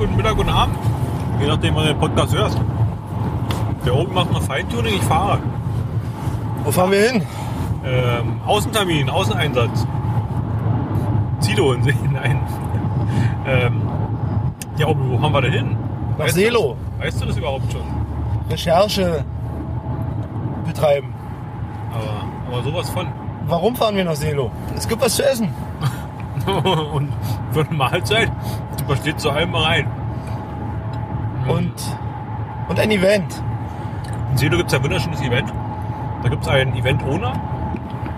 guten Mittag, guten Abend. Je nachdem, wann du den Podcast hörst. Der oben macht noch Feintuning, ich fahre. Wo fahren wir hin? Ähm, Außentermin, Außeneinsatz. Zido in See, nein. Ähm, ja, aber wo fahren wir denn hin? Nach Weißt Selo. Du weißt du das überhaupt schon? Recherche betreiben. Aber, aber sowas von. Warum fahren wir nach Selo? Es gibt was zu essen. Und für eine Mahlzeit, da steht zu allem rein. Und, und ein Event. In Selo gibt es ein wunderschönes Event. Da gibt es einen Event-Owner,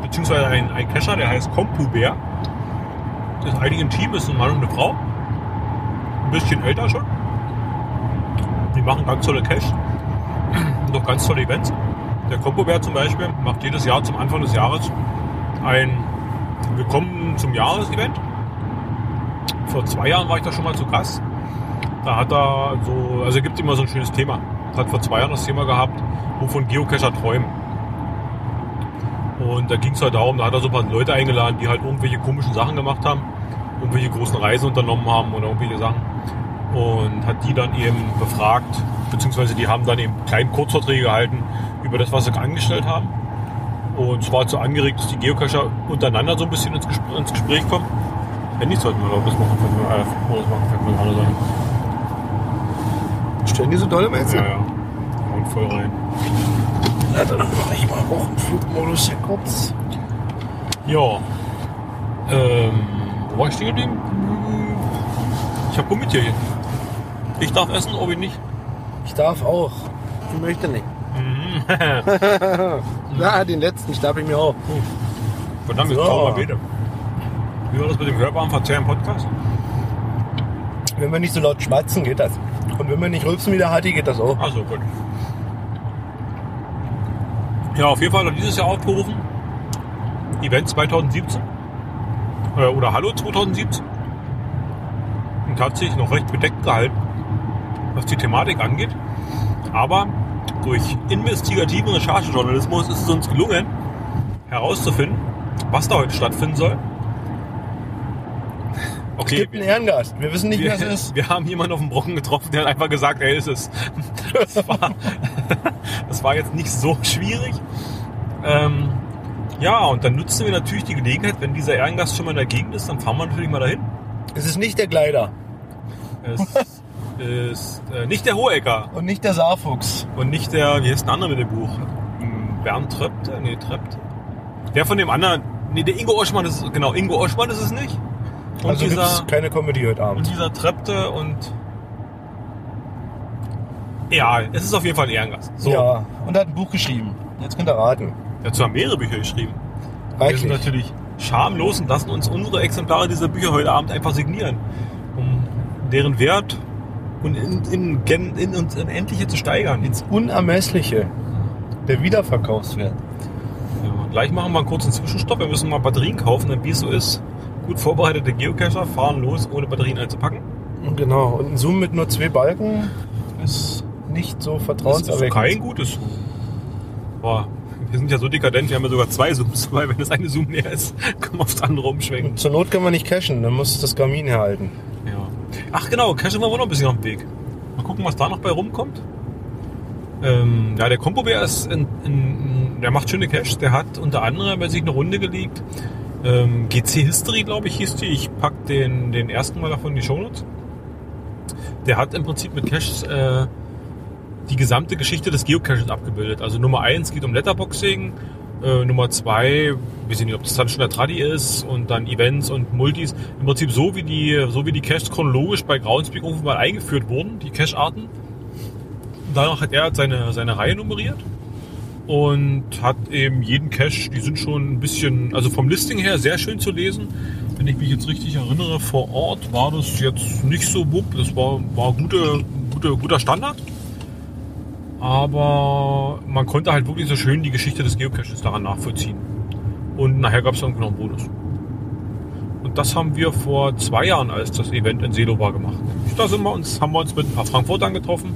beziehungsweise einen, einen Cacher, der heißt CompuBär. Das ist eigentlich ein Team, ist ein Mann und eine Frau. Ein bisschen älter schon. Die machen ganz tolle Cash und auch ganz tolle Events. Der CompuBär zum Beispiel macht jedes Jahr zum Anfang des Jahres ein Willkommen zum Jahresevent. Vor zwei Jahren war ich da schon mal zu Gast. Da hat er so, also gibt immer so ein schönes Thema. Hat vor zwei Jahren das Thema gehabt, wovon Geocacher träumen. Und da ging es halt darum, da hat er so ein paar Leute eingeladen, die halt irgendwelche komischen Sachen gemacht haben, irgendwelche großen Reisen unternommen haben oder irgendwelche Sachen. Und hat die dann eben befragt, beziehungsweise die haben dann eben kleine Kurzvorträge gehalten über das, was sie angestellt haben. Und zwar so angeregt, dass die Geocacher untereinander so ein bisschen ins Gespräch, ins Gespräch kommen. Nicht, sollten wir glaube ich das machen, wenn wir, äh, das machen, fällt mir gerade sagen. Stellen die so dolle Mädchen? Ja, ja. Und voll rein. Ja, dann mache ich mal auch einen Flugmodus hier kurz. Ja. Ähm, wo war ich stehen geblieben? Ich habe Gummitier Ich darf essen, ob ich nicht. Ich darf auch. Ich möchte nicht. Na, den letzten darf ich mir auch. Verdammt, jetzt So. brauchen wir. Wie war das mit dem hörbaren Verzehr im Podcast? Wenn wir nicht so laut schmatzen, geht das. Und wenn wir nicht rülpsen wie der Hatti, geht das auch. Achso, gut. Ja, auf jeden Fall hat er dieses Jahr aufgerufen. Event 2017. Äh, oder Hallo 2017. Und hat sich noch recht bedeckt gehalten, was die Thematik angeht. Aber durch investigativen Recherchejournalismus ist es uns gelungen, herauszufinden, was da heute stattfinden soll. Es Okay, gibt einen Ehrengast. Wir wissen nicht, wir, wer es ist. wir haben jemanden auf dem Brocken getroffen, der hat einfach gesagt, er ist es. Das war, das war jetzt nicht so schwierig. Ähm, ja, und dann nutzen wir natürlich die Gelegenheit, wenn dieser Ehrengast schon mal in der Gegend ist, dann fahren wir natürlich mal dahin. Es ist nicht der Gleiter Es ist äh, nicht der Hohecker und nicht der Saarfuchs. und nicht der, wie heißt der andere mit dem Buch? Bernd Tröpte? Nee, Tröpte. Der von dem anderen, nee, der Ingo Oschmann ist es, genau, Ingo Oschmann ist es nicht. Und also gibt dieser, es keine Comedy heute Und Abend. dieser Trepte und. Ja, es ist auf jeden Fall ein Ehrengast. So. Ja, und er hat ein Buch geschrieben. Jetzt könnt ihr raten. Dazu haben mehrere Bücher geschrieben. Wir sind Reichlich. natürlich schamlos und lassen uns unsere Exemplare dieser Bücher heute Abend einfach signieren, um deren Wert und in, in, in, in uns Unendliche zu steigern. Ins Unermessliche. Der Wiederverkaufswert. Ja, gleich machen wir einen kurzen Zwischenstopp. Wir müssen mal Batterien kaufen, denn wie es so ist, gut vorbereitete Geocacher fahren los, ohne Batterien einzupacken. Genau. Und ein Zoom mit nur zwei Balken ist nicht so Das ist vertrauenserweckend. kein gutes Zoom. Boah, wir sind ja so dekadent, wir haben ja sogar zwei Zooms, weil wenn das eine Zoom leer ist, kann man aufs andere umschwenken. Und zur Not können wir nicht cachen, dann muss das Garmin herhalten. Ja. Ach genau, Cache waren wir noch ein bisschen auf dem Weg. Mal gucken, was da noch bei rumkommt. Ähm, ja, der Kompobär ist in, in, der macht schöne Caches. Der hat unter anderem bei sich eine Runde gelegt. Ähm, GC History, glaube ich, hieß die. Ich pack den, den ersten Mal davon in die Shownotes. Der hat im Prinzip mit Caches äh, die gesamte Geschichte des Geocaches abgebildet. Also Nummer eins geht um Letterboxing, äh, Nummer zwei, weiß ich nicht, ob das dann schon der Tradi ist und dann Events und Multis. Im Prinzip so wie die, so wie die Caches chronologisch bei Groundspeak mal eingeführt wurden, die Cache-Arten. Danach hat er seine, seine Reihe nummeriert und hat eben jeden Cache, die sind schon ein bisschen, also vom Listing her sehr schön zu lesen. Wenn ich mich jetzt richtig erinnere, vor Ort war das jetzt nicht so wupp, das war, war gute, gute, guter Standard. Aber man konnte halt wirklich so schön die Geschichte des Geocaches daran nachvollziehen. Und nachher gab es irgendwie noch einen Bonus. Und das haben wir vor zwei Jahren, als das Event in Selo war, gemacht. Da sind wir uns, haben wir uns mit ein paar Frankfurtern getroffen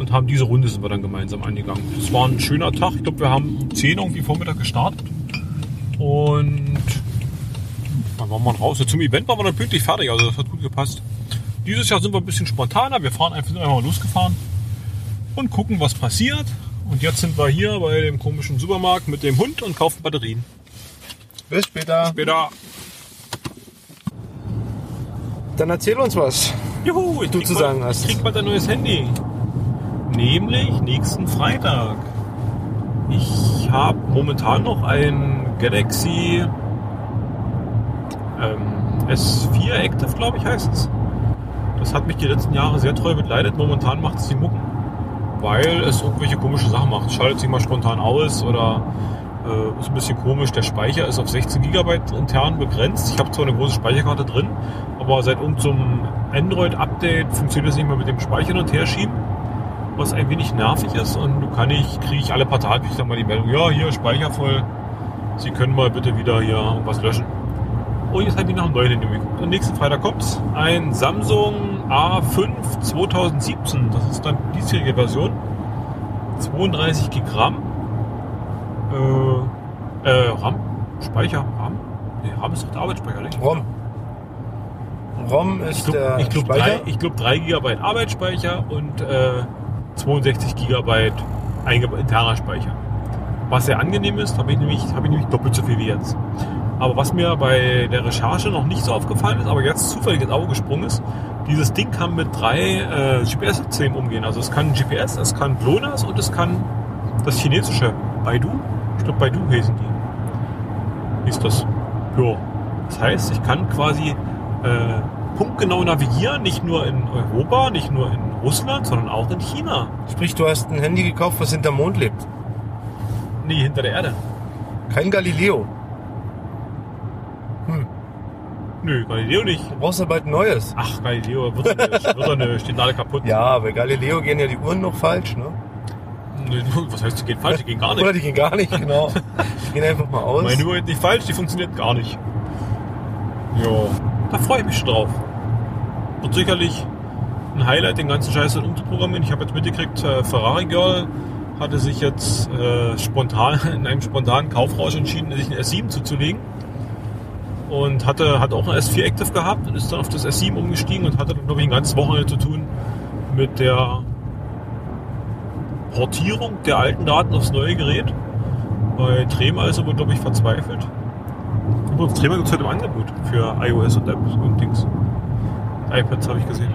und haben diese Runde sind wir dann gemeinsam angegangen. Es war ein schöner Tag. Ich glaube, wir haben um 10 irgendwie Vormittag gestartet. Und dann waren wir raus. Ja, zum Event waren wir dann pünktlich fertig, also das hat gut gepasst. Dieses Jahr sind wir ein bisschen spontaner. Wir fahren einfach, einfach mal losgefahren und gucken, was passiert. Und jetzt sind wir hier bei dem komischen Supermarkt mit dem Hund und kaufen Batterien. Bis später. Später. Dann erzähl uns was. Juhu, ich Du zu sagen hast. Ich krieg bald ein neues Handy. Nämlich nächsten Freitag. Ich habe momentan noch ein Galaxy ähm, S4 Active, glaube ich, heißt es. Das hat mich die letzten Jahre sehr treu begleitet. Momentan macht es die Mucken, weil es irgendwelche komische Sachen macht. Schaltet sich mal spontan aus oder äh, ist ein bisschen komisch. Der Speicher ist auf 16 GB intern begrenzt. Ich habe zwar eine große Speicherkarte drin, aber seit irgendeinem Android-Update funktioniert es nicht mehr mit dem Speicher und her schieben, was ein wenig nervig ist. Und du kann ich, kriege ich alle paar Tage ich dann mal die Meldung, ja, hier Speicher voll. Sie können mal bitte wieder hier irgendwas löschen. Und jetzt habe ich noch einen neuen Handy geguckt. Und nächsten Freitag kommt's. Ein Samsung A5 2017. Das ist dann die diesjährige Version. 32 Gigramm. Äh, äh, RAM? Speicher? RAM? Nee, RAM ist doch der Arbeitsspeicher, nicht? ROM. ROM ist Ich glaube, der ich glaub, Speicher. drei, ich glaub, 3 GB Arbeitsspeicher und äh, 62 GB interner Speicher. Was sehr angenehm ist, habe ich, nämlich, hab ich nämlich doppelt so viel wie jetzt. Aber was mir bei der Recherche noch nicht so aufgefallen ist, aber jetzt zufällig ins Auge gesprungen ist, dieses Ding kann mit drei äh, GPS-Systemen umgehen. Also es kann GPS, es kann GLONASS und es kann das chinesische Baidu. Ich glaube Baidu heißen die. Hieß das. Ja. Das heißt, ich kann quasi äh, punktgenau navigieren, nicht nur in Europa, nicht nur in Russland, sondern auch in China. Sprich, du hast ein Handy gekauft, was hinterm Mond lebt. Nee, hinter der Erde. Kein Galileo. Nö, Galileo nicht. Du brauchst ja bald ein neues. Ach, Galileo wird er nicht, wird er nicht, steht alle kaputt. Ja, bei Galileo gehen ja die Uhren noch falsch, ne? Was heißt, die gehen falsch? Die gehen gar Oder nicht. die gehen gar nicht, genau. Die gehen einfach mal aus. Meine Uhr geht nicht falsch, die funktioniert gar nicht. Ja, da freue ich mich schon drauf. Wird sicherlich ein Highlight, den ganzen Scheiß dann umzuprogrammieren. Ich habe jetzt mitgekriegt, äh, Ferrari Girl hatte sich jetzt äh, spontan in einem spontanen Kaufrausch entschieden, sich ein S7 zuzulegen. Und hatte, hat auch ein S4 Active gehabt und ist dann auf das S7 umgestiegen und hatte dann, glaube ich, ein ganzes Wochenende zu tun mit der Portierung der alten Daten aufs neue Gerät. Bei Trema ist er wohl, glaube ich, verzweifelt. Übrigens, Trema gibt es heute im Angebot für iOS und Apps und Dings. iPads habe ich gesehen.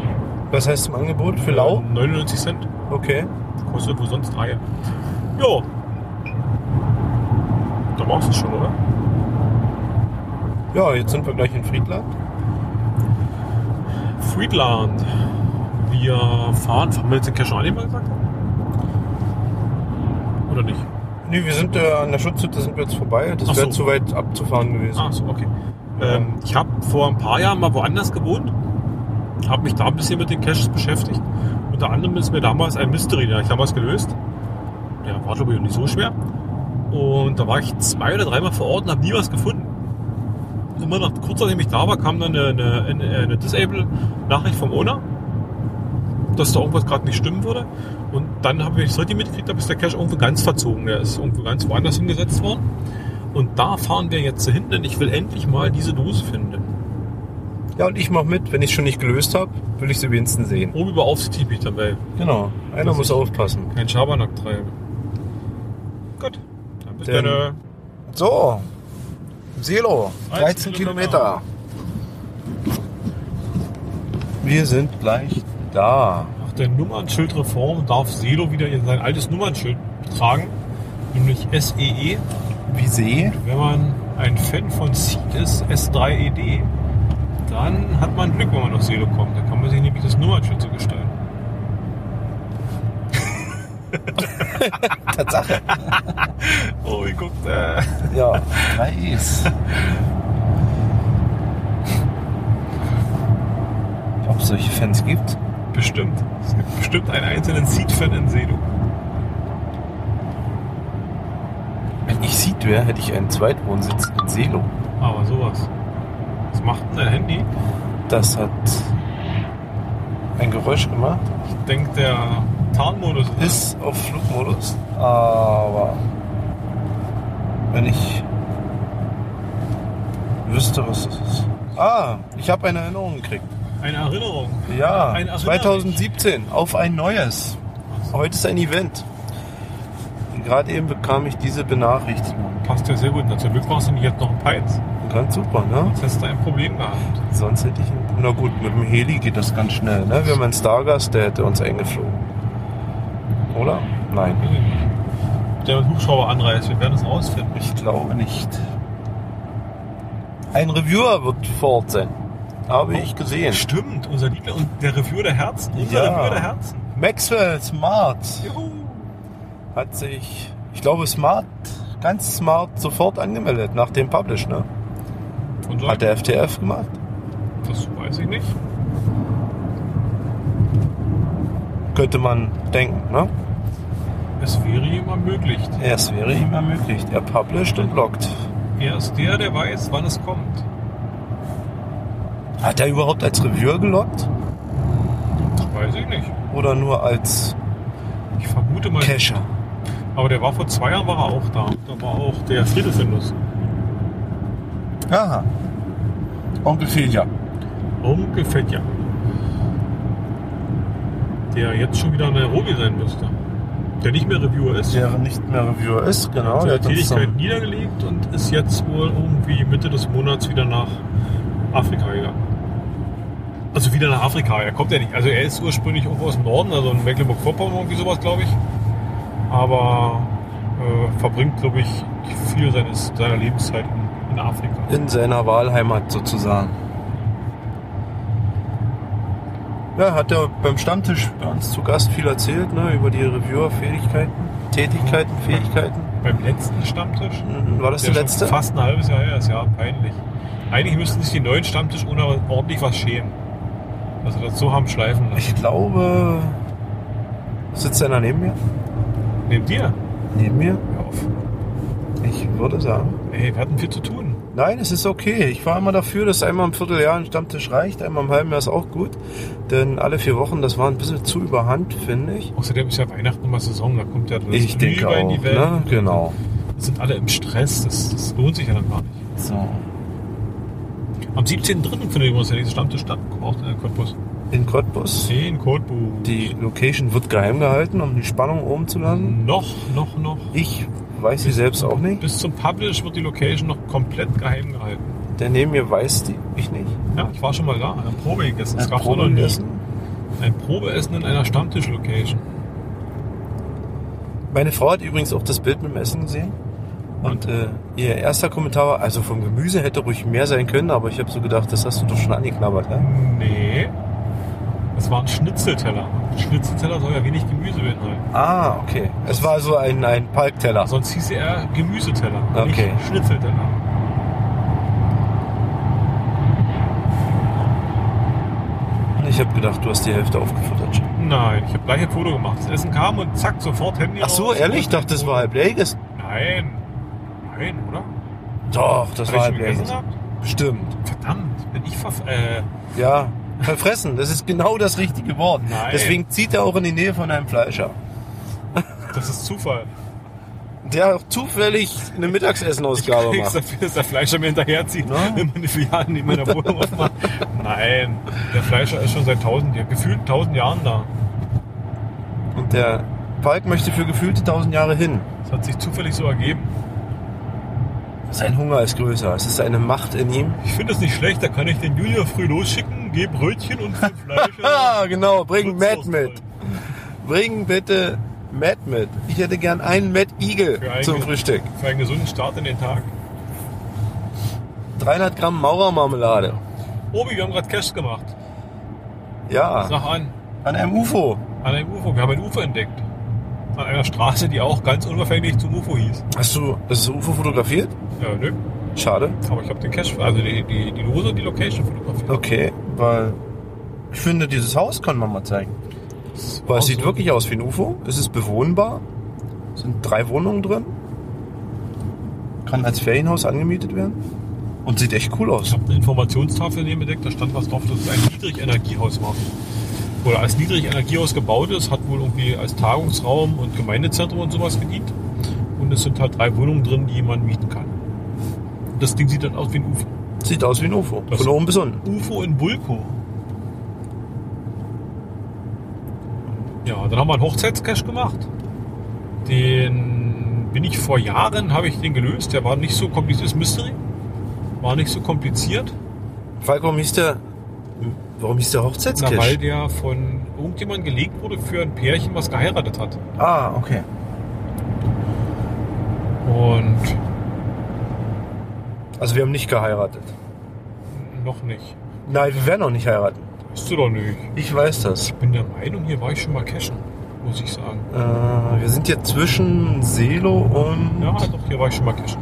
Was heißt im Angebot? Für lau? 99 Cent. Okay. Kostet wo sonst drei. Jo. Da machst du es schon, oder? Ja, jetzt sind wir gleich in Friedland. Friedland. Wir fahren. Fahren wir jetzt den Cache mal gesagt? Oder nicht? Nee, wir sind äh, an der Schutzhütte sind wir jetzt vorbei. Das Ach wäre so. zu weit abzufahren gewesen. Ach so, okay. Ähm, ich habe vor ein paar Jahren mal woanders gewohnt. Habe mich da ein bisschen mit den Caches beschäftigt. Unter anderem ist mir damals ein Mystery, habe ich damals gelöst. Der war, glaube ich, nicht so schwer. Und da war ich zwei oder dreimal vor Ort und habe nie was gefunden. Immer nach kurz nachdem ich da war, kam dann eine, eine, eine, Disable-Nachricht vom Owner, dass da irgendwas gerade nicht stimmen würde. Und dann habe ich es richtig mitgekriegt, habe ist der Cache irgendwo ganz verzogen. Der ist irgendwo ganz woanders hingesetzt worden. Und da fahren wir jetzt hin, denn ich will endlich mal diese Dose finden. Ja, und ich mach mit. Wenn ich schon nicht gelöst habe, will ich sie wenigstens sehen. Oben über Aufsicht bin ich dabei. Genau. Einer muss aufpassen. Kein Schabernack treiben. Gut, dann bis Denn- dann. So. Selo. 13 13 Kilometer. Wir sind gleich da. Nach der Nummernschildreform darf Selo wieder sein altes Nummernschild tragen, nämlich SEE. Wie See? Wenn man ein Fan von Seed ist, S3ED, dann hat man Glück, wenn man nach Selo kommt. Dann kann man sich nämlich das Nummernschild so gestalten. Tatsache. Oh, wie guckt äh. Ja, drei E's. Ob es solche Fans gibt? Bestimmt. Es gibt bestimmt einen einzelnen Seed-Fan in Selo. Wenn ich Seed wäre, hätte ich einen Zweitwohnsitz in Selo. Aber sowas. Macht denn dein Handy? Das hat ein Geräusch gemacht. Ich denke, der Tarnmodus ist. Ist auf Flugmodus. Aber wenn ich wüsste, was das ist. Ah, ich habe eine Erinnerung gekriegt. Eine Erinnerung. Ja, Ein Erinnerung. 2017 auf ein neues. Heute ist ein Event. Gerade eben bekam ich diese Benachrichtigung. Passt ja sehr gut. Na, zum Glück warst du nicht jetzt noch ein Peits. Ganz super, ne? Jetzt hast du ein Problem gehabt. Sonst hätte ich. Na gut, mit dem Heli geht das ganz schnell, ne? Wir haben einen Stargast, der hätte uns eingeflogen. Oder? Nein, Der mit Hubschrauber anreist. Wir werden es rausfinden. ich glaube nicht. Ein Reviewer wird vor Ort sein. Habe ich gesehen. Stimmt, unser Liebling und der Reviewer der Herzen. Unser Ja. Reviewer der Herzen. Maxwell Smart Juhu. hat sich, ich glaube, Smart, ganz smart sofort angemeldet nach dem Publish, ne? Und so, Hat der FTF gemacht? das weiß ich nicht. Könnte man denken, ne? Es wäre ihm ermöglicht. Es wäre ihm ermöglicht. Er published und loggt. Er ist der, der weiß, wann es kommt. Hat er überhaupt als Reviewer geloggt? Weiß ich nicht. Oder nur als Ich vermute mal. Cacher? Aber der war vor zwei Jahren war er auch da. Da war auch der Friedefindus. Aha. Onkel Filja. Onkel Fetja. Der jetzt schon wieder in Nairobi sein müsste. Der nicht mehr Reviewer ist. Der nicht mehr Reviewer ist, genau. Der seine hat Tätigkeit niedergelegt und ist jetzt wohl irgendwie Mitte des Monats wieder nach Afrika gegangen. Also wieder nach Afrika. Er kommt ja nicht. Also er ist ursprünglich irgendwo aus dem Norden, also in Mecklenburg-Vorpommern irgendwie sowas, glaube ich. Aber äh, verbringt, glaube ich, viel seines, seiner Lebenszeit in, in Afrika. in seiner Wahlheimat sozusagen. Ja, hat er beim Stammtisch bei uns zu Gast viel erzählt, ne, über die Reviewer-Fähigkeiten, Tätigkeiten, Fähigkeiten. Beim letzten Stammtisch. Mhm, War das der schon letzte? Fast ein halbes Jahr her ist, ja, peinlich. Eigentlich müssten sich die neuen Stammtisch ordentlich was schämen. Also das so haben schleifen lassen. Ich glaube, sitzt einer neben mir? Neben dir? Neben mir? Hör auf. Ich würde sagen. Ey, wir hatten viel zu tun. Nein, es ist okay. Ich war immer dafür, dass einmal im Vierteljahr ein Stammtisch reicht. Einmal im halben Jahr ist auch gut. Denn alle vier Wochen, das war ein bisschen zu überhand, finde ich. Außerdem ist ja Weihnachten immer Saison, da kommt ja das Ich denke Glühwein in auch. die Welt. Ne? Genau. Sind alle im Stress, das, das lohnt sich ja dann gar nicht. So. Am 17.03. findet übrigens der nächste Stammtisch statt, auch in Cottbus. In Cottbus. 10 Cottbus. Die Location wird geheim gehalten, um die Spannung oben zu lassen. Noch, noch, noch. Ich weiß sie selbst auch nicht. Bis zum Publish wird die Location noch komplett geheim gehalten. Der neben mir weiß die, ich nicht. Ja, ich war schon mal da, ein Probe gegessen. Es Ein gab noch nie Probeessen. ein Probeessen in einer Stammtisch-Location. Meine Frau hat übrigens auch das Bild mit dem Essen gesehen. Und äh, ihr erster Kommentar war, also vom Gemüse hätte ruhig mehr sein können, aber ich habe so gedacht, das hast du doch schon angeknabbert. Ja? Nee. Es war ein Schnitzelteller. Ein Schnitzelteller soll ja wenig Gemüse beinhalten. Ah, okay. Es war so ein, ein Palkteller. Sonst hieß er Gemüseteller, Okay. nicht Schnitzelteller. Ich habe gedacht, du hast die Hälfte aufgefuttert. Nein, ich habe gleich ein Foto gemacht. Das Essen kam und zack, sofort Handy Ach so, raus. ehrlich? Ich dachte, das war halbleges. Nein. Nein, oder? Doch, das Hab war ich schon gegessen halbleges. gehabt? Bestimmt. Verdammt, bin ich verf... Äh, Ja, verfressen. Das ist genau das richtige Wort. Nein. Deswegen zieht er auch in die Nähe von einem Fleischer. das ist Zufall. Der auch zufällig eine Mittagsessenausgabe Kriegst macht. dafür, dass der Fleischer mir hinterherzieht, Na? wenn man die Filialen in meiner Wohnung aufmacht. Nein, der Fleischer ist schon seit tausend Jahren, gefühlt tausend Jahren da. Und der Falk möchte für gefühlte tausend Jahre hin. Das hat sich zufällig so ergeben. Sein Hunger ist größer. Es ist eine Macht in ihm. Ich finde es nicht schlecht, da kann ich den Junior früh losschicken, gebe Brötchen und fünf Fleischer. Ah, genau. Bring Matt mit. Bring bitte Matt mit. Ich hätte gern einen Matt Eagle Für einen- zum Frühstück. Für einen gesunden Start in den Tag. 300 Gramm Maurermarmelade. Obi, wir haben gerade Cash gemacht. Ja, Sag an, an einem UFO. an einem UFO. Wir haben ein UFO entdeckt. An einer Straße, die auch ganz unwahrscheinlich zum UFO hieß. Hast du das UFO fotografiert? Ja, nö. Schade. Aber ich habe den Cash, also die, die, die Lose und die Location fotografiert. Okay, weil ich finde, dieses Haus kann man mal zeigen. Weil es sieht wirklich aus wie ein UFO. Es ist bewohnbar. Es sind drei Wohnungen drin. Kann als Ferienhaus angemietet werden. Und sieht echt cool Ich aus. habe eine Informationstafel neben entdeckt, da stand was drauf, dass es ein Niedrigenergiehaus war. Oder als Niedrigenergiehaus gebaut ist, hat wohl irgendwie als Tagungsraum und Gemeindezentrum und sowas gedient. Und es sind halt drei Wohnungen drin, die man mieten kann. Das Ding sieht dann aus wie ein UFO. Sieht aus wie ein UFO. Das von oben bis unten. UFO in Bulko. Ja, dann haben wir einen Hochzeitscash gemacht. Den bin ich vor Jahren, habe ich den gelöst. Der war nicht so kompliziert. Das Mystery. War nicht so kompliziert. Falco, warum hieß der, warum hieß der Hochzeitscash? Na, weil der von irgendjemand gelegt wurde für ein Pärchen, was geheiratet hat. Ah, okay. Und also wir haben nicht geheiratet. noch nicht. Nein, wir werden auch nicht heiraten. Weißt du doch nicht. Ich weiß das. Ich bin der Meinung, hier war ich schon mal cashen, muss ich sagen. Äh, wir sind jetzt zwischen Selo und, Ja, doch, hier war ich schon mal cashen.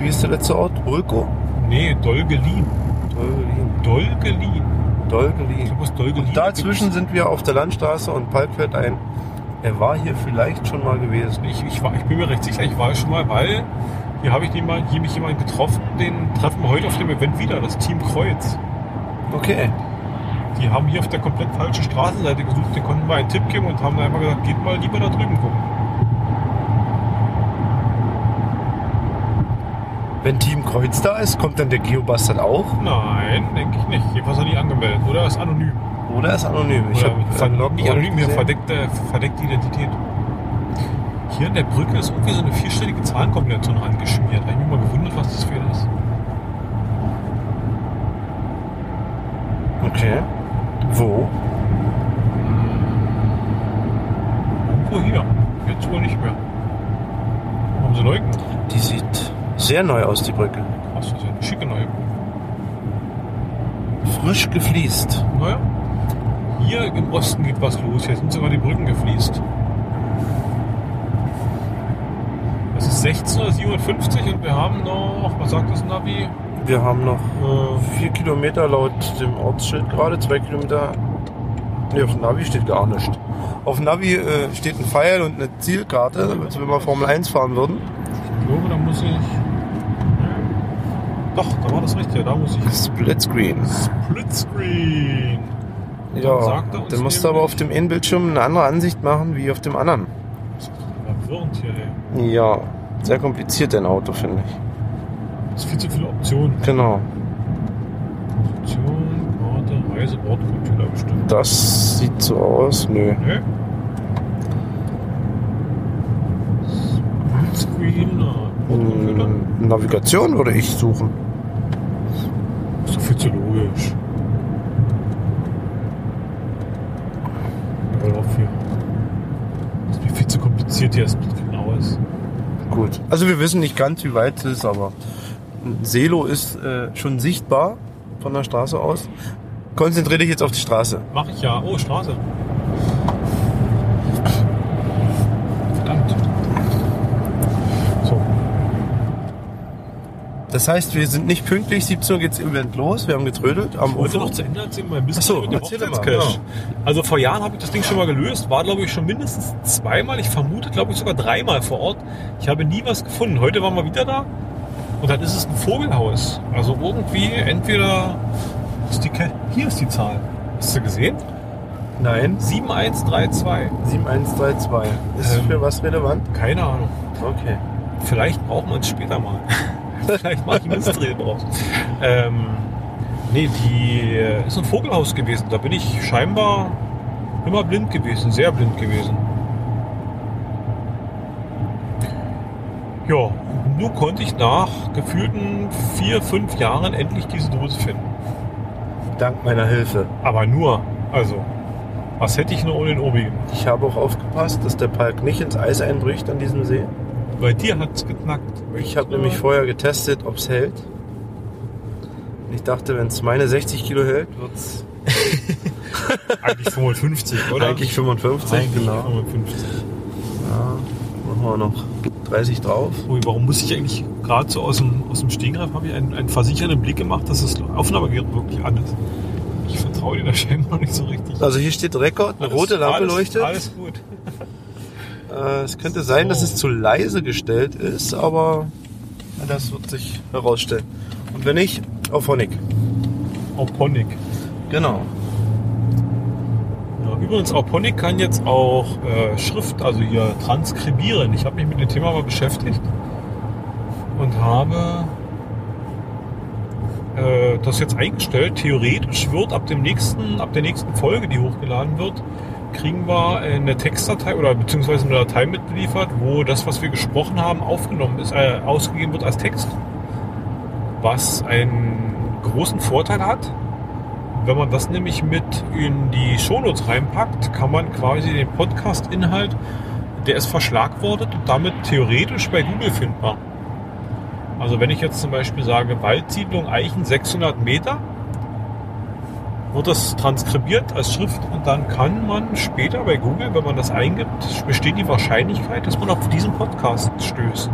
wie ist der letzte Ort? Brüko? Nee, Dolgelin. Dolgelin. Dolgelin. Ich Dolgelin. glaube, was Dolgelin Und dazwischen sind wir auf der Landstraße und Palk fällt ein. Er war hier vielleicht schon mal gewesen. Ich, ich, war, ich bin mir recht sicher, ich war schon mal, weil hier habe ich jemand, hier mich jemand getroffen, den treffen wir heute auf dem Event wieder, das Team Kreuz. Okay. Die haben hier auf der komplett falschen Straßenseite gesucht, den konnten wir einen Tipp geben und haben dann einfach gesagt, geht mal lieber da drüben gucken. Wenn Team Kreuz da ist, kommt dann der Geobastard auch? Nein, denke ich nicht. Jedenfalls hat er nicht angemeldet. Oder er ist anonym. Oder ist anonym? Ich habe nicht anonym, hier verdeckte, verdeckte Identität. Hier an der Brücke ist irgendwie so eine vierstellige Zahlenkombination rangeschmiert. Da habe ich mich mal gewundert, was das für ist. Okay. Wo? Irgendwo hier. Jetzt wohl nicht mehr. Haben sie neu gemacht? Die sieht sehr neu aus, die Brücke. Krass, das ist ja eine schicke neue. Frisch gefliest. Naja. Hier im Osten geht was los. Hier sind sogar die Brücken gefliest. Das ist 16.57 und wir haben noch, was sagt das Navi? Wir haben noch Äh, vier Kilometer laut dem Ortsschild gerade, zwei Kilometer. Ne, auf dem Navi steht gar nichts. Auf dem Navi äh, steht ein Pfeil und eine Zielkarte, als wenn wir Formel 1 fahren würden. ich glaube, da muss ich. Doch, da war das Richtige. Da muss ich. Split Screen. Splitscreen. Ja, uns dann musst du aber auf dem Innenbildschirm eine andere Ansicht machen wie auf dem anderen. Das ist verwirrend hier, ey. Ja, sehr kompliziert dein Auto, finde ich. Das ist viel zu viele Optionen. Genau. Option, Karte, Reise, Bordcomputer bestimmt. Das sieht so aus. Nö. Ne? Splitscreen, äh, Bordcomputer. Hm, Navigation würde ich suchen. Ist doch viel zu logisch. Hör auf hier. Das ist mir viel zu kompliziert hier, das. Gut. Also wir wissen nicht ganz, wie weit es ist, aber Selo ist äh, schon sichtbar von der Straße aus. Konzentriere dich jetzt auf die Straße. Mach ich ja. Oh, Straße. Verdammt. So. Das heißt, wir sind nicht pünktlich. 17 Uhr geht's im Event los. Wir haben getrödelt am Ich wollte Ufer. noch zu Ende erzählen, mein bisschen Ach so, mit dem erzähl mal, Hochzeitscash. genau. Also vor Jahren habe ich das Ding schon mal gelöst, war glaube ich schon mindestens zweimal, ich vermute glaube ich sogar dreimal vor Ort. Ich habe nie was gefunden. Heute waren wir wieder da und dann ist es ein Vogelhaus. Also irgendwie entweder ist die Ke hier ist die Zahl. Hast du gesehen? Nein. 7132. 7132. Ist Ähm. für was relevant? Keine Ahnung. Okay. Vielleicht braucht man es später mal. Vielleicht mache ich ein Mystery draus. Ähm, nee, die äh, ist ein Vogelhaus gewesen. Da bin ich scheinbar immer blind gewesen, sehr blind gewesen. Ja, nur konnte ich nach gefühlten vier, fünf Jahren endlich diese Dose finden. Dank meiner Hilfe. Aber nur, also, was hätte ich nur ohne den Obi gemacht? Ich habe auch aufgepasst, dass der Park nicht ins Eis einbricht an diesem See. Bei dir hat es geknackt. Ich habe nämlich vorher getestet, ob es hält. Ich dachte, wenn es meine 60 Kilo hält, wird es Eigentlich 55, oder? eigentlich 55. Eigentlich genau. 55. Ja, machen wir noch 30 drauf. Ui, warum muss ich eigentlich gerade so aus dem, aus dem Stegreif habe ich einen, einen versichernden Blick gemacht, dass das Aufnahmegerät wirklich an ist. Ich vertraue dir da scheinbar nicht so richtig. Also hier steht Rekord, eine Alles- rote Lampe alles, leuchtet. Alles gut. Äh, es könnte sein, dass es zu leise gestellt ist, aber das wird sich herausstellen. Und wenn nicht, auf Honig. Auponic. Genau. Ja, übrigens, Auponic kann jetzt auch äh, Schrift, also hier transkribieren. Ich habe mich mit dem Thema mal beschäftigt und habe äh, das jetzt eingestellt. Theoretisch wird ab dem nächsten, ab der nächsten Folge, die hochgeladen wird, kriegen wir eine Textdatei oder beziehungsweise eine Datei mitgeliefert, wo das, was wir gesprochen haben, aufgenommen ist, äh, ausgegeben wird als Text. Was einen großen Vorteil hat. Wenn man das nämlich mit in die Shownotes reinpackt, kann man quasi den Podcast-Inhalt, der ist verschlagwortet und damit theoretisch bei Google findbar. Also wenn ich jetzt zum Beispiel sage Waldsiedlung Eichen 600 Meter, wird das transkribiert als Schrift und dann kann man später bei Google, wenn man das eingibt, besteht die Wahrscheinlichkeit, dass man auf diesen Podcast stößt.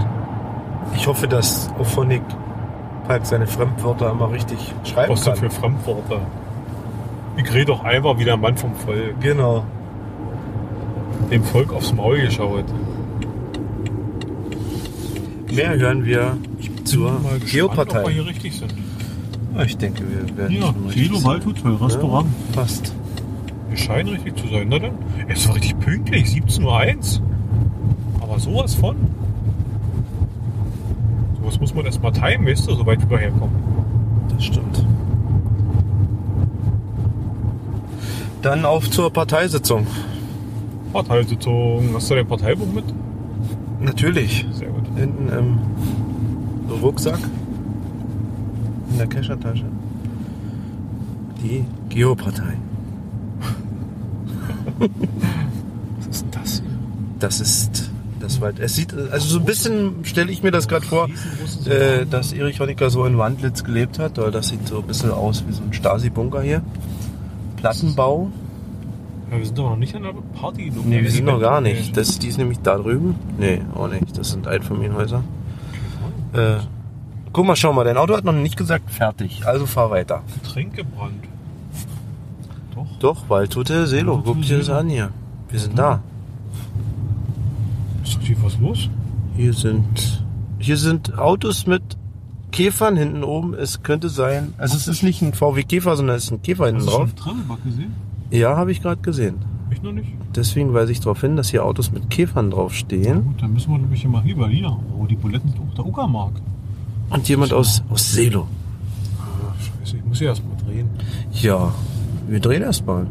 Ich hoffe, dass Ophonic halt seine Fremdwörter immer richtig schreiben Was denn kann. für Fremdworte? Ich rede doch einfach wie der Mann vom Volk. Genau. Dem Volk aufs Maul geschaut. Mehr hören wir zur Mal gespannt, Ob wir Geopartei. hier richtig sind. Ja, Ich denke, wir werden Ja, Kilo. Waldhotel, Restaurant. Ja, passt. Wir scheinen richtig zu sein. Na dann, es war richtig pünktlich, 17.01 Uhr. Aber sowas von. Sowas muss man erstmal timen, weißt du, soweit wir herkommen. Das stimmt. Dann auf zur Parteisitzung. Parteisitzung. Hast du dein Parteibuch mit? Natürlich. Sehr gut. Hinten im Rucksack. In der Keschertasche. Die Geopartei. Was ist denn das hier? Das ist das Wald. Es sieht, also so ein bisschen stelle ich mir das gerade vor, äh, dass Erich Honecker so in Wandlitz gelebt hat, weil das sieht so ein bisschen aus wie so ein Stasi-Bunker hier. Plattenbau. Ja, wir sind aber noch nicht an der Party. Nee, wir sind noch gar nicht. Das, die ist nämlich da drüben. Nee, auch nicht. Das sind Einfamilienhäuser. Äh, guck mal, schau mal, dein Auto hat noch nicht gesagt fertig. Also fahr weiter. Getränk gebrannt. Doch. Doch, Waldhotel Selo. Guck dir das an hier. Wir sind da. Ist doch hier was los? Hier sind, hier sind Autos mit Käfern hinten oben. Es könnte sein, also es ist nicht ein VW Käfer, sondern es ist ein Käfer hinten Hast du drauf. schon Travelback gesehen? Ja, habe ich gerade gesehen. Ich noch nicht. Deswegen weise ich darauf hin, dass hier Autos mit Käfern Na draufstehen. gut, dann müssen wir nämlich hier mal rüber. Hier. Oh, die Buletten sind auch der Uckermark. Und jemand aus, aus Selo. Ah, scheiße, ich muss hier erst mal drehen. Ja, wir drehen erst mal.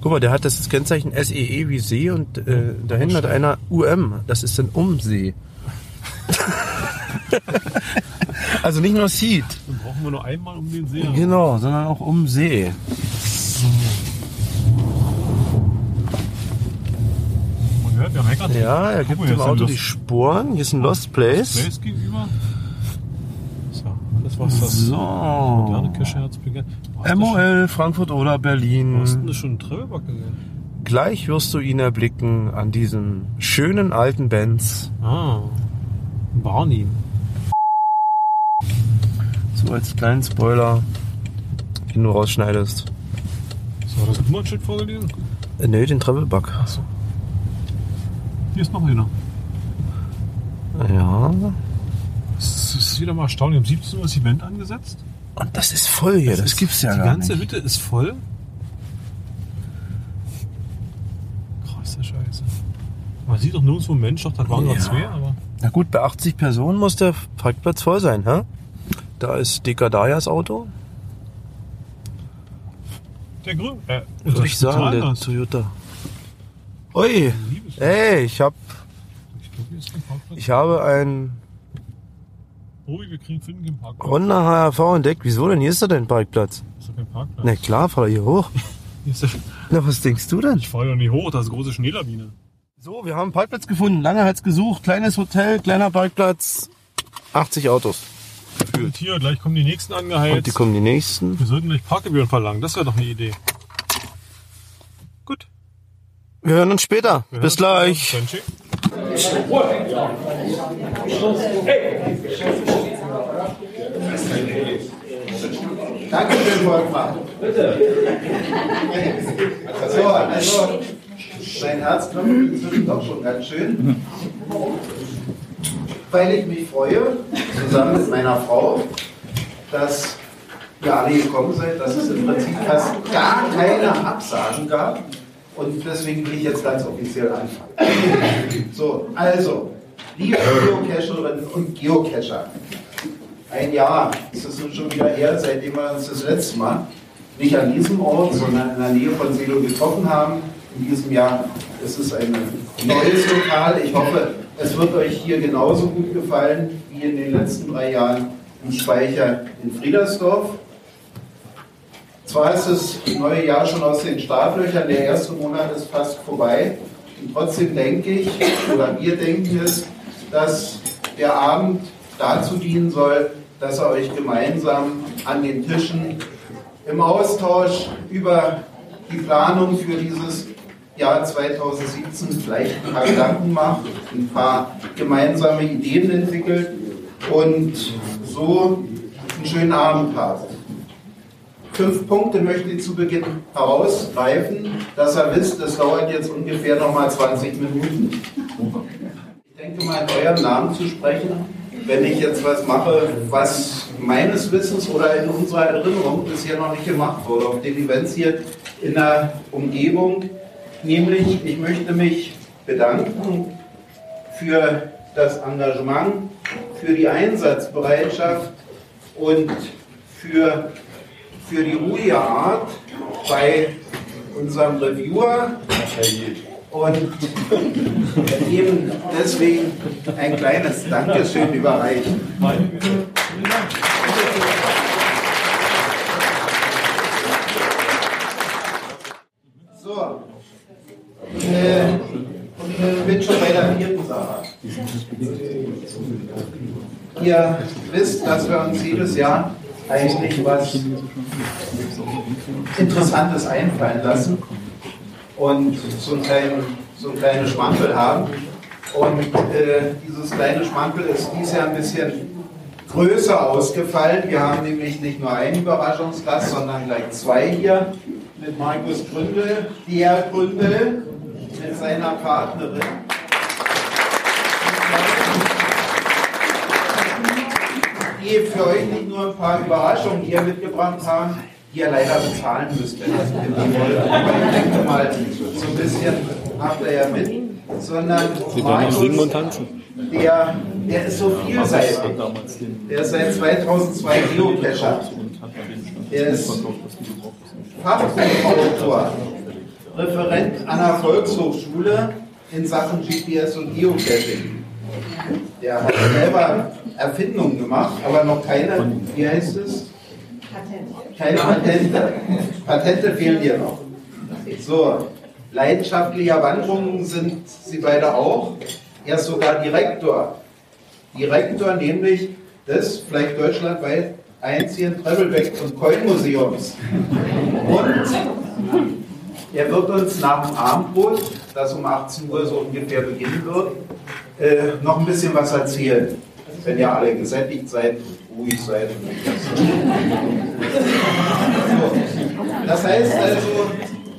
Guck mal, der hat das Kennzeichen SEE wie See und äh, dahinten hat einer UM. Das ist ein Umsee. also nicht nur Seed. Dann brauchen wir nur einmal um den See. Genau, sondern auch Umsee. Man hört, haben Hacker. Ja, er gibt dem Auto die Lost Spuren. Hier ist ein Lost Place. Place gegenüber. Alles was das moderne So. Beginnt. Hast du MOL, Frankfurt oder schon- Hast Berlin. du schon Travelback gesehen? Gleich wirst du ihn erblicken an diesem schönen alten Benz. Ah, Barney. So als kleinen Spoiler, den du rausschneidest. So, das Nummernschild vorgelesen? Äh, nee, den Travelbug. Achso. Hier ist noch einer. Ja. Ist wieder mal erstaunlich. Um 17 Uhr ist das Event angesetzt. Und das ist voll hier, das, ist- gibt's ja Die gar ganze nicht. Hütte ist voll. Krasse Scheiße. Man sieht doch nirgendwo Mensch, doch dann waren Ja. zwei, aber. Na gut, bei 80 Personen muss der Parkplatz voll sein, hä? Da ist Dekadayas Auto. Der Grün. Äh, soll ich sagen, der das. Toyota. Ui, ey, ich hab, Ich Parkplatz. ich habe ein Wir kriegen finden keinen Parkplatz. Honda HRV entdeckt. Wieso denn? Hier ist doch dein Parkplatz. Ist doch kein Parkplatz. Na klar, fahr hier hoch. Hier ist der, Na, was denkst du denn? ich fahre ja nicht hoch, das ist eine große Schneelawine. So, wir haben einen Parkplatz gefunden. Lange hat's gesucht. Kleines Hotel, kleiner Parkplatz. 80 Autos. Und hier, gleich kommen die nächsten Und angeheizt. die kommen die nächsten. wir sollten gleich Parkgebühren verlangen, das wäre doch eine Idee. Gut. Wir hören uns später. wir Bis hören uns gleich. Danke. Dankeschön, Volkmar. So, also, mein Herz klopft inzwischen doch schon ganz schön. Weil ich mich freue, zusammen mit meiner Frau, dass ihr alle gekommen seid, dass es im Prinzip fast gar keine Absagen gab. Und deswegen will ich jetzt ganz offiziell anfangen. So, also, liebe Geocacherinnen und Geocacher, ein Jahr ist es nun schon wieder her, seitdem wir uns das letzte Mal nicht an diesem Ort, sondern in der Nähe von Selo getroffen haben. in diesem Jahr ist es ein neues Lokal. Ich hoffe, es wird euch hier genauso gut gefallen wie in den letzten drei Jahren im Speicher in Friedersdorf. Zwar ist das neue Jahr schon aus den Startlöchern, der erste Monat ist fast vorbei. Und trotzdem denke ich, oder wir denken es, dass der Abend dazu dienen soll, dass er euch gemeinsam an den Tischen im Austausch über die Planung für dieses Jahr 2017 vielleicht ein paar Gedanken macht, ein paar gemeinsame Ideen entwickelt und so einen schönen Abend habt. Fünf Punkte möchte ich zu Beginn herausgreifen, dass ihr wisst, das dauert jetzt ungefähr nochmal 20 Minuten. Ich denke mal, in eurem Namen zu sprechen, wenn ich jetzt was mache, was meines Wissens oder in unserer Erinnerung bisher noch nicht gemacht wurde auf den Events hier in der Umgebung. Nämlich, ich möchte mich bedanken für das Engagement, für die Einsatzbereitschaft und für, für die ruhige Art bei unserem Reviewer und ihm deswegen ein kleines Dankeschön überreichen. So, äh, ich bin schon bei der vierten Sache. Ihr wisst, dass wir uns jedes Jahr eigentlich was Interessantes einfallen lassen und so ein, klein, so ein kleines Schmankel haben. Und äh, dieses kleine Schmankel ist dieses Jahr ein bisschen größer ausgefallen. Wir haben nämlich nicht nur einen Überraschungsgast, sondern gleich zwei hier mit Markus Gründel, der Gründel mit seiner Partnerin. Die für euch nicht nur ein paar Überraschungen hier mitgebracht haben, die ihr leider bezahlen müsst, wenn ihr es mitnehmen wollt. Aber ich denke mal, so ein bisschen habt ihr ja mit. Sondern noch singen und tanzen. Der, der ist so vielseitig. Der ist seit 2002 Geocacher. Er ist Fachbuchautor, Referent an der Volkshochschule in Sachen GPS und Geocaching. Der hat selber Erfindungen gemacht, aber noch keine, wie heißt es? Keine Patente. Patente fehlen dir noch. So, leidenschaftlicher Wanderungen sind sie beide auch. Er ist sogar Direktor. Direktor nämlich des vielleicht deutschlandweit einzigen Travelback- und Coin-Museums. Und er wird uns nach dem Abendbrot, das um 18 Uhr so ungefähr beginnen wird, äh, noch ein bisschen was erzählen. Wenn ihr alle gesättigt seid, ruhig seid. So. Das heißt also,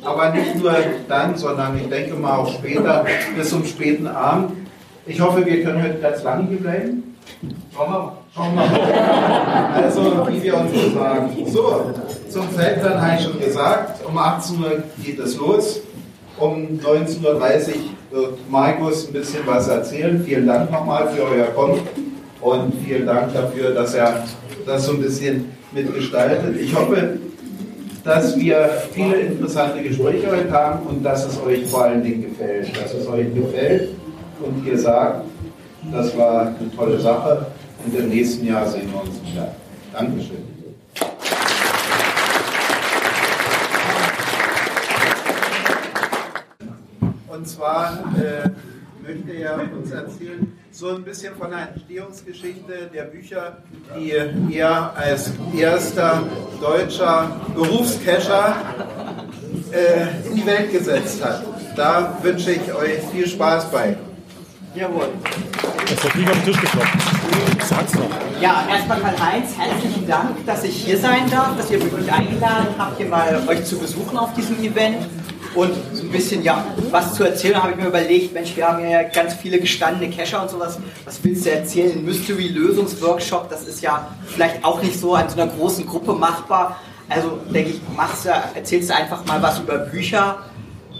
aber nicht nur dann, sondern ich denke mal auch später, bis zum späten Abend. Ich hoffe, wir können heute ganz lange hier bleiben. Schauen wir. Schauen wir mal. Also, wie wir uns so sagen. So, zum Zeitplan habe ich schon gesagt, um 18 Uhr geht es los. Um 19.30 Uhr wird Markus ein bisschen was erzählen. Vielen Dank nochmal für euer Kommen und vielen Dank dafür, dass er das so ein bisschen mitgestaltet. Ich hoffe, dass wir viele interessante Gespräche heute haben und dass es euch vor allen Dingen gefällt. Dass es euch gefällt und ihr sagt, das war eine tolle Sache und im nächsten Jahr sehen wir uns wieder. Dankeschön. Und zwar äh, möchte er uns erzählen, so ein bisschen von der Entstehungsgeschichte der Bücher, die er als erster deutscher Berufscacher äh, in die Welt gesetzt hat. Da wünsche ich euch viel Spaß bei. Jawohl. Das hat nie am Tisch geklopft. Sag's doch. Ja, erstmal Karl-Heinz, herzlichen Dank, dass ich hier sein darf, dass ihr mich eingeladen habt, hier mal euch zu besuchen auf diesem Event. Und so ein bisschen, ja, was zu erzählen, habe ich mir überlegt, Mensch, wir haben ja ganz viele gestandene Cacher und sowas. Was willst du erzählen? Ein Mystery-Lösungsworkshop, das ist ja vielleicht auch nicht so an so einer großen Gruppe machbar. Also denke ich, machst du, erzählst du einfach mal was über Bücher.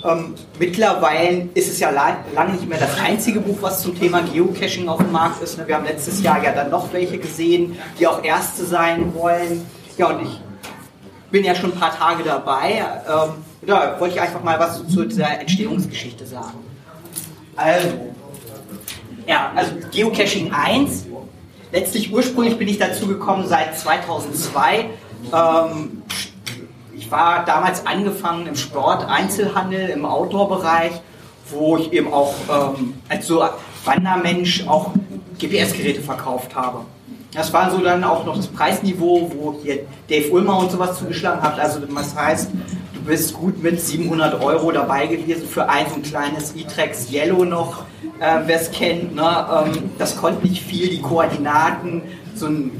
Ähm, mittlerweile ist es ja la lange nicht mehr das einzige Buch, was zum Thema Geocaching auf dem Markt ist. Ne? Wir haben letztes Jahr ja dann noch welche gesehen, die auch Erste sein wollen. Ja, und ich bin ja schon ein paar Tage dabei. Ähm, da wollte ich einfach mal was zu dieser Entstehungsgeschichte sagen. Also, ja, also Geocaching 1. Letztlich ursprünglich bin ich dazu gekommen seit 2002. Ähm, ich war damals angefangen im Sport, Einzelhandel, im Outdoor-Bereich, wo ich eben auch ähm, als so Wandermensch auch GPS-Geräte verkauft habe. Das war so dann auch noch das Preisniveau, wo hier Dave Ulmer und sowas zugeschlagen hat. Also das heißt, bist gut mit 700 Euro dabei gewesen für ein so ein kleines E-Trex Yellow noch, äh, wer es kennt. Ne? Ähm, das konnte nicht viel, die Koordinaten, so ein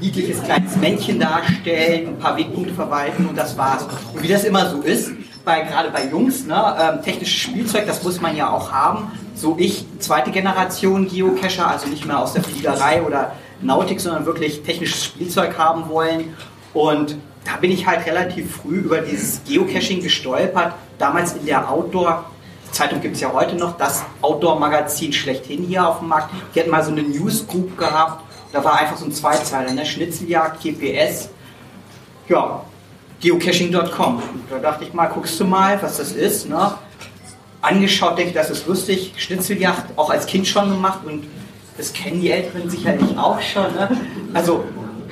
niedliches kleines Männchen darstellen, ein paar Wegpunkte verwalten und das war's. Und wie das immer so ist, bei, gerade bei Jungs, ne, ähm, technisches Spielzeug, das muss man ja auch haben. So ich, zweite Generation Geocacher, also nicht mehr aus der Fliegerei oder Nautik, sondern wirklich technisches Spielzeug haben wollen. Und da bin ich halt relativ früh über dieses Geocaching gestolpert. Damals in der Outdoor, Zeitung gibt es ja heute noch, das Outdoor-Magazin schlechthin hier auf dem Markt. Die hatten mal so eine Newsgroup gehabt. Da war einfach so ein Zweizeiler, ne? Schnitzeljagd, GPS. Ja, geocaching.com. Da dachte ich mal, guckst du mal, was das ist. Ne? Angeschaut, denke ich, das ist lustig. Schnitzeljagd, auch als Kind schon gemacht und das kennen die Älteren sicherlich auch schon. Ne? Also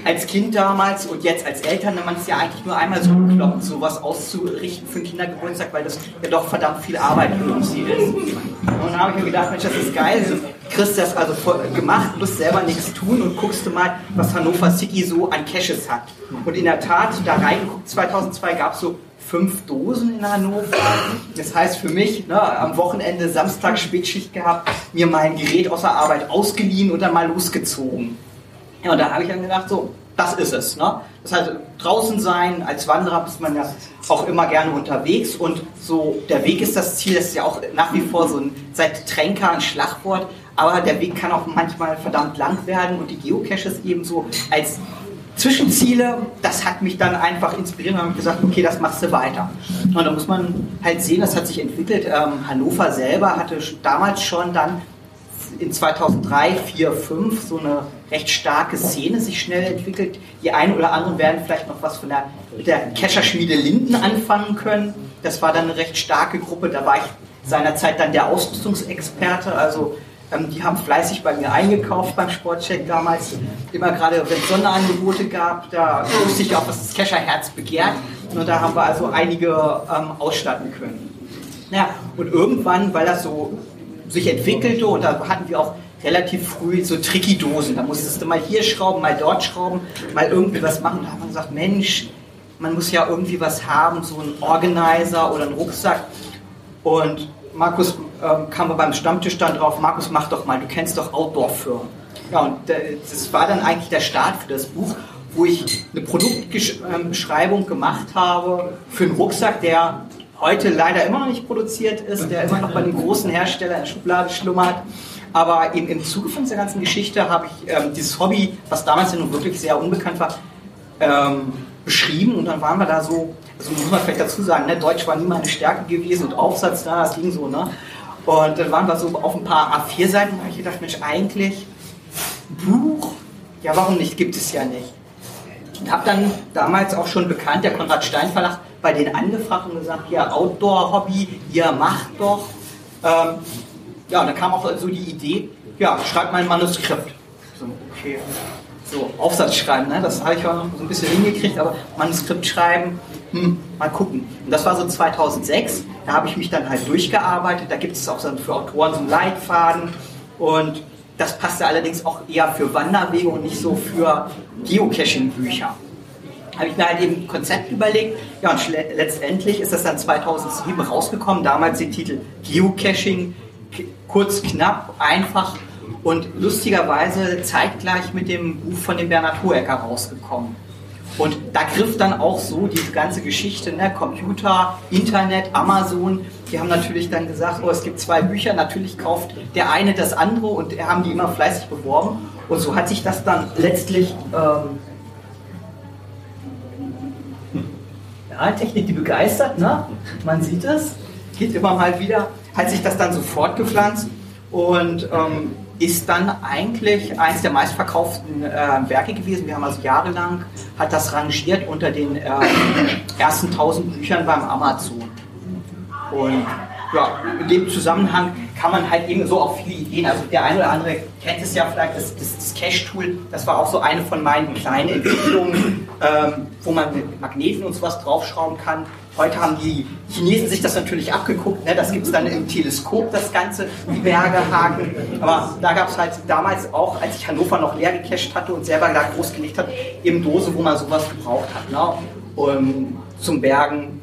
als Kind damals und jetzt als Eltern, man ist ja eigentlich nur einmal so bekloppt, sowas auszurichten für einen Kindergeburtstag, weil das ja doch verdammt viel Arbeit für sie ist. Und dann habe ich mir gedacht, Mensch, das ist geil. Du kriegst das also gemacht, musst selber nichts tun und guckst du mal, was Hannover City so an Caches hat. Und in der Tat, da reingeguckt, 2002 gab es so fünf Dosen in Hannover. Das heißt für mich, ne, am Wochenende Samstag Spätschicht gehabt, mir mein Gerät aus der Arbeit ausgeliehen und dann mal losgezogen. Ja, und da habe ich dann gedacht, so, das ist es. Ne? Das heißt, draußen sein, als Wanderer ist man ja auch immer gerne unterwegs und so, der Weg ist das Ziel, das ist ja auch nach wie vor so ein, seit Tränker ein Schlagwort, aber der Weg kann auch manchmal verdammt lang werden und die Geocaches eben so als Zwischenziele, das hat mich dann einfach inspiriert und habe gesagt, okay, das machst du weiter. Und da muss man halt sehen, das hat sich entwickelt. Ähm, Hannover selber hatte damals schon dann in 2003, 4, 5 so eine recht starke Szene sich schnell entwickelt. Die einen oder anderen werden vielleicht noch was von der, mit der Kescherschmiede Linden anfangen können. Das war dann eine recht starke Gruppe. Da war ich seinerzeit dann der Ausrüstungsexperte. Also ähm, die haben fleißig bei mir eingekauft beim Sportcheck damals. Immer gerade, wenn es Sonderangebote gab, da wusste ich auch, was das Kescherherz begehrt. Und da haben wir also einige ähm, ausstatten können. Ja, und irgendwann, weil das so sich entwickelte und da hatten wir auch relativ früh so tricky Dosen. Da musstest du mal hier schrauben, mal dort schrauben, mal irgendwie was machen. Da haben wir gesagt, Mensch, man muss ja irgendwie was haben, so ein Organizer oder ein Rucksack. Und Markus ähm, kam beim Stammtisch dann drauf, Markus, mach doch mal, du kennst doch Outdoor-Firmen. Ja, und äh, das war dann eigentlich der Start für das Buch, wo ich eine Produktbeschreibung gemacht habe für einen Rucksack, der heute leider immer noch nicht produziert ist, der immer noch bei den großen Herstellern in der Schublade schlummert. Aber eben im Zuge von dieser ganzen Geschichte habe ich ähm, dieses Hobby, was damals ja nun wirklich sehr unbekannt war, ähm, beschrieben und dann waren wir da so, also muss man vielleicht dazu sagen, ne, Deutsch war nie meine Stärke gewesen und Aufsatz da, das ging so, ne? Und dann waren wir so auf ein paar A4-Seiten, da habe ich gedacht, Mensch, eigentlich Buch, ja warum nicht, gibt es ja nicht. Und habe dann damals auch schon bekannt, der Konrad Stein Verlag, bei denen angefragt und gesagt, ja, Outdoor-Hobby, ihr macht doch. Ähm, ja, dann kam auch so die Idee, ja, schreibt mal ein Manuskript. So, okay. So, Aufsatz schreiben, ne? das habe ich auch noch so ein bisschen hingekriegt, aber Manuskript schreiben, hm, mal gucken. Und das war so 2006, da habe ich mich dann halt durchgearbeitet, da gibt es auch so für Autoren so einen Leitfaden und das passte allerdings auch eher für Wanderwege und nicht so für Geocaching-Bücher habe ich mir halt eben ein Konzept überlegt. Ja, und letztendlich ist das dann 2007 rausgekommen. Damals der Titel Geocaching, kurz, knapp, einfach und lustigerweise zeitgleich mit dem Buch von dem Bernhard Hohecker rausgekommen. Und da griff dann auch so diese ganze Geschichte, ne? Computer, Internet, Amazon. Die haben natürlich dann gesagt, oh, es gibt zwei Bücher, natürlich kauft der eine das andere und haben die immer fleißig beworben. Und so hat sich das dann letztlich ähm, Technik, die begeistert, ne? man sieht es, geht immer mal wieder, hat sich das dann so fortgepflanzt und ähm, ist dann eigentlich eines der meistverkauften äh, Werke gewesen. Wir haben also jahrelang, hat das rangiert unter den äh, ersten 1000 Büchern beim Amazon. Und ja, in dem Zusammenhang kann man halt eben so auch viele Ideen, also der eine oder andere kennt es ja vielleicht, das, das, das Cache-Tool, das war auch so eine von meinen kleinen Entwicklungen, ähm, wo man mit Magneten und sowas draufschrauben kann. Heute haben die Chinesen sich das natürlich abgeguckt, ne? das gibt es dann im Teleskop, das Ganze, die Bergehaken. Aber da gab es halt damals auch, als ich Hannover noch leer gecached hatte und selber da groß gelegt hat, eben Dose, wo man sowas gebraucht hat. Ne? Um, zum Bergen,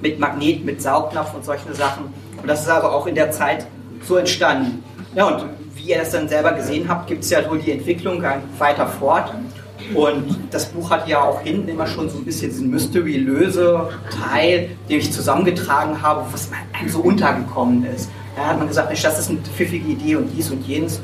mit Magnet, mit Saugnapf und solche Sachen. Und das ist aber auch in der Zeit so entstanden. Ja, und wie ihr das dann selber gesehen habt, gibt es ja so die Entwicklung weiter fort. Und das Buch hat ja auch hinten immer schon so ein bisschen diesen Mystery-Löse-Teil, den ich zusammengetragen habe, was einem so untergekommen ist. Da hat man gesagt, Mensch, das ist eine pfiffige Idee und dies und jenes.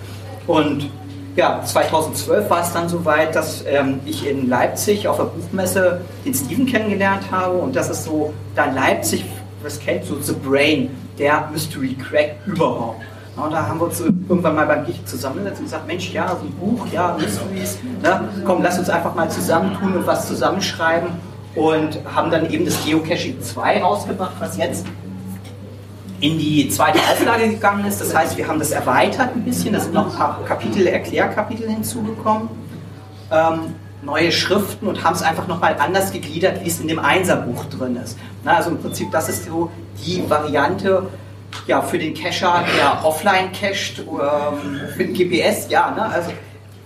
Und ja, 2012 war es dann soweit, dass ähm, ich in Leipzig auf der Buchmesse den Steven kennengelernt habe und das ist so da Leipzig, was kennt so The Brain, der Mystery Crack überhaupt. Und da haben wir uns irgendwann mal beim Gicht zusammengesetzt und gesagt, Mensch, ja, so ein Buch, ja, Mysteries, ne? komm, lass uns einfach mal zusammentun und was zusammenschreiben und haben dann eben das Geocaching 2 rausgebracht, was jetzt in die zweite Auflage gegangen ist. Das heißt, wir haben das erweitert ein bisschen. Da sind noch ein paar Kapitel, Erklärkapitel hinzugekommen. Ähm, neue Schriften und haben es einfach nochmal anders gegliedert, wie es in dem Einserbuch drin ist. Na, also im Prinzip, das ist so die Variante ja, für den Cacher, der offline cached, ähm, mit GPS, ja, ne? also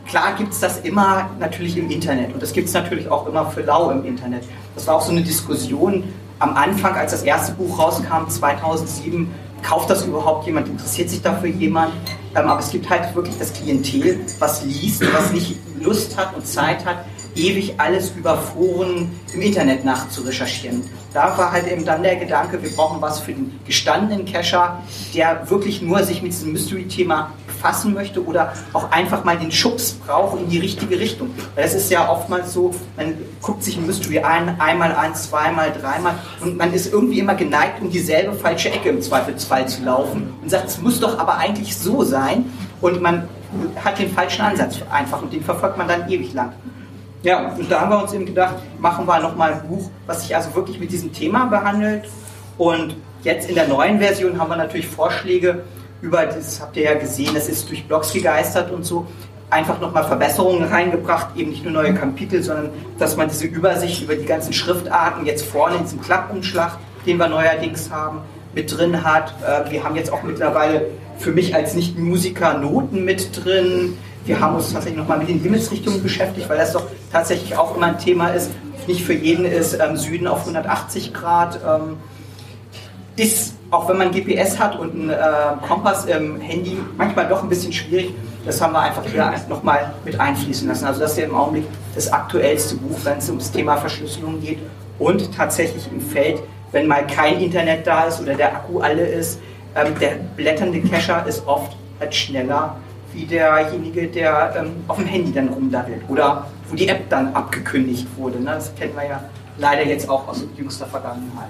klar gibt es das immer natürlich im Internet und das gibt es natürlich auch immer für lau im Internet. Das war auch so eine Diskussion, am Anfang, als das erste Buch rauskam, 2007, kauft das überhaupt jemand, interessiert sich dafür jemand? Ähm, aber es gibt halt wirklich das Klientel, was liest, was nicht Lust hat und Zeit hat, ewig alles über Foren im Internet nachzurecherchieren. Da war halt eben dann der Gedanke, wir brauchen was für den gestandenen Cacher, der wirklich nur sich mit diesem Mystery-Thema befassen möchte oder auch einfach mal den Schubs braucht in die richtige Richtung. Weil es ist ja oftmals so, man guckt sich ein Mystery ein, einmal ein, zweimal, dreimal und man ist irgendwie immer geneigt, um dieselbe falsche Ecke im Zweifelsfall zu laufen und sagt, es muss doch aber eigentlich so sein und man hat den falschen Ansatz einfach und den verfolgt man dann ewig lang. Ja, und da haben wir uns eben gedacht, machen wir nochmal ein Buch, was sich also wirklich mit diesem Thema behandelt. Und jetzt in der neuen Version haben wir natürlich Vorschläge über, das habt ihr ja gesehen, das ist durch Blogs gegeistert und so, einfach nochmal Verbesserungen reingebracht, eben nicht nur neue Kapitel, sondern dass man diese Übersicht über die ganzen Schriftarten jetzt vorne in diesem Klappumschlag, den wir neuerdings haben, mit drin hat. Äh, wir haben jetzt auch mittlerweile für mich als Nicht-Musiker Noten mit drin. Wir haben uns tatsächlich nochmal mit den Himmelsrichtungen beschäftigt, weil das doch tatsächlich auch immer ein Thema ist. Nicht für jeden ist ähm, Süden auf 180 Grad. Ähm, ist, auch wenn man GPS hat und einen äh, Kompass im Handy, manchmal doch ein bisschen schwierig. Das haben wir einfach hier nochmal mit einfließen lassen. Also das ist ja im Augenblick das aktuellste Buch, wenn es ums Thema Verschlüsselung geht. Und tatsächlich im Feld, wenn mal kein Internet da ist oder der Akku alle ist, ähm, der blätternde Cacher ist oft halt schneller wie derjenige, der ähm, auf dem Handy dann rumdaddelt oder wo die App dann abgekündigt wurde. Ne? Das kennen wir ja leider jetzt auch aus jüngster Vergangenheit.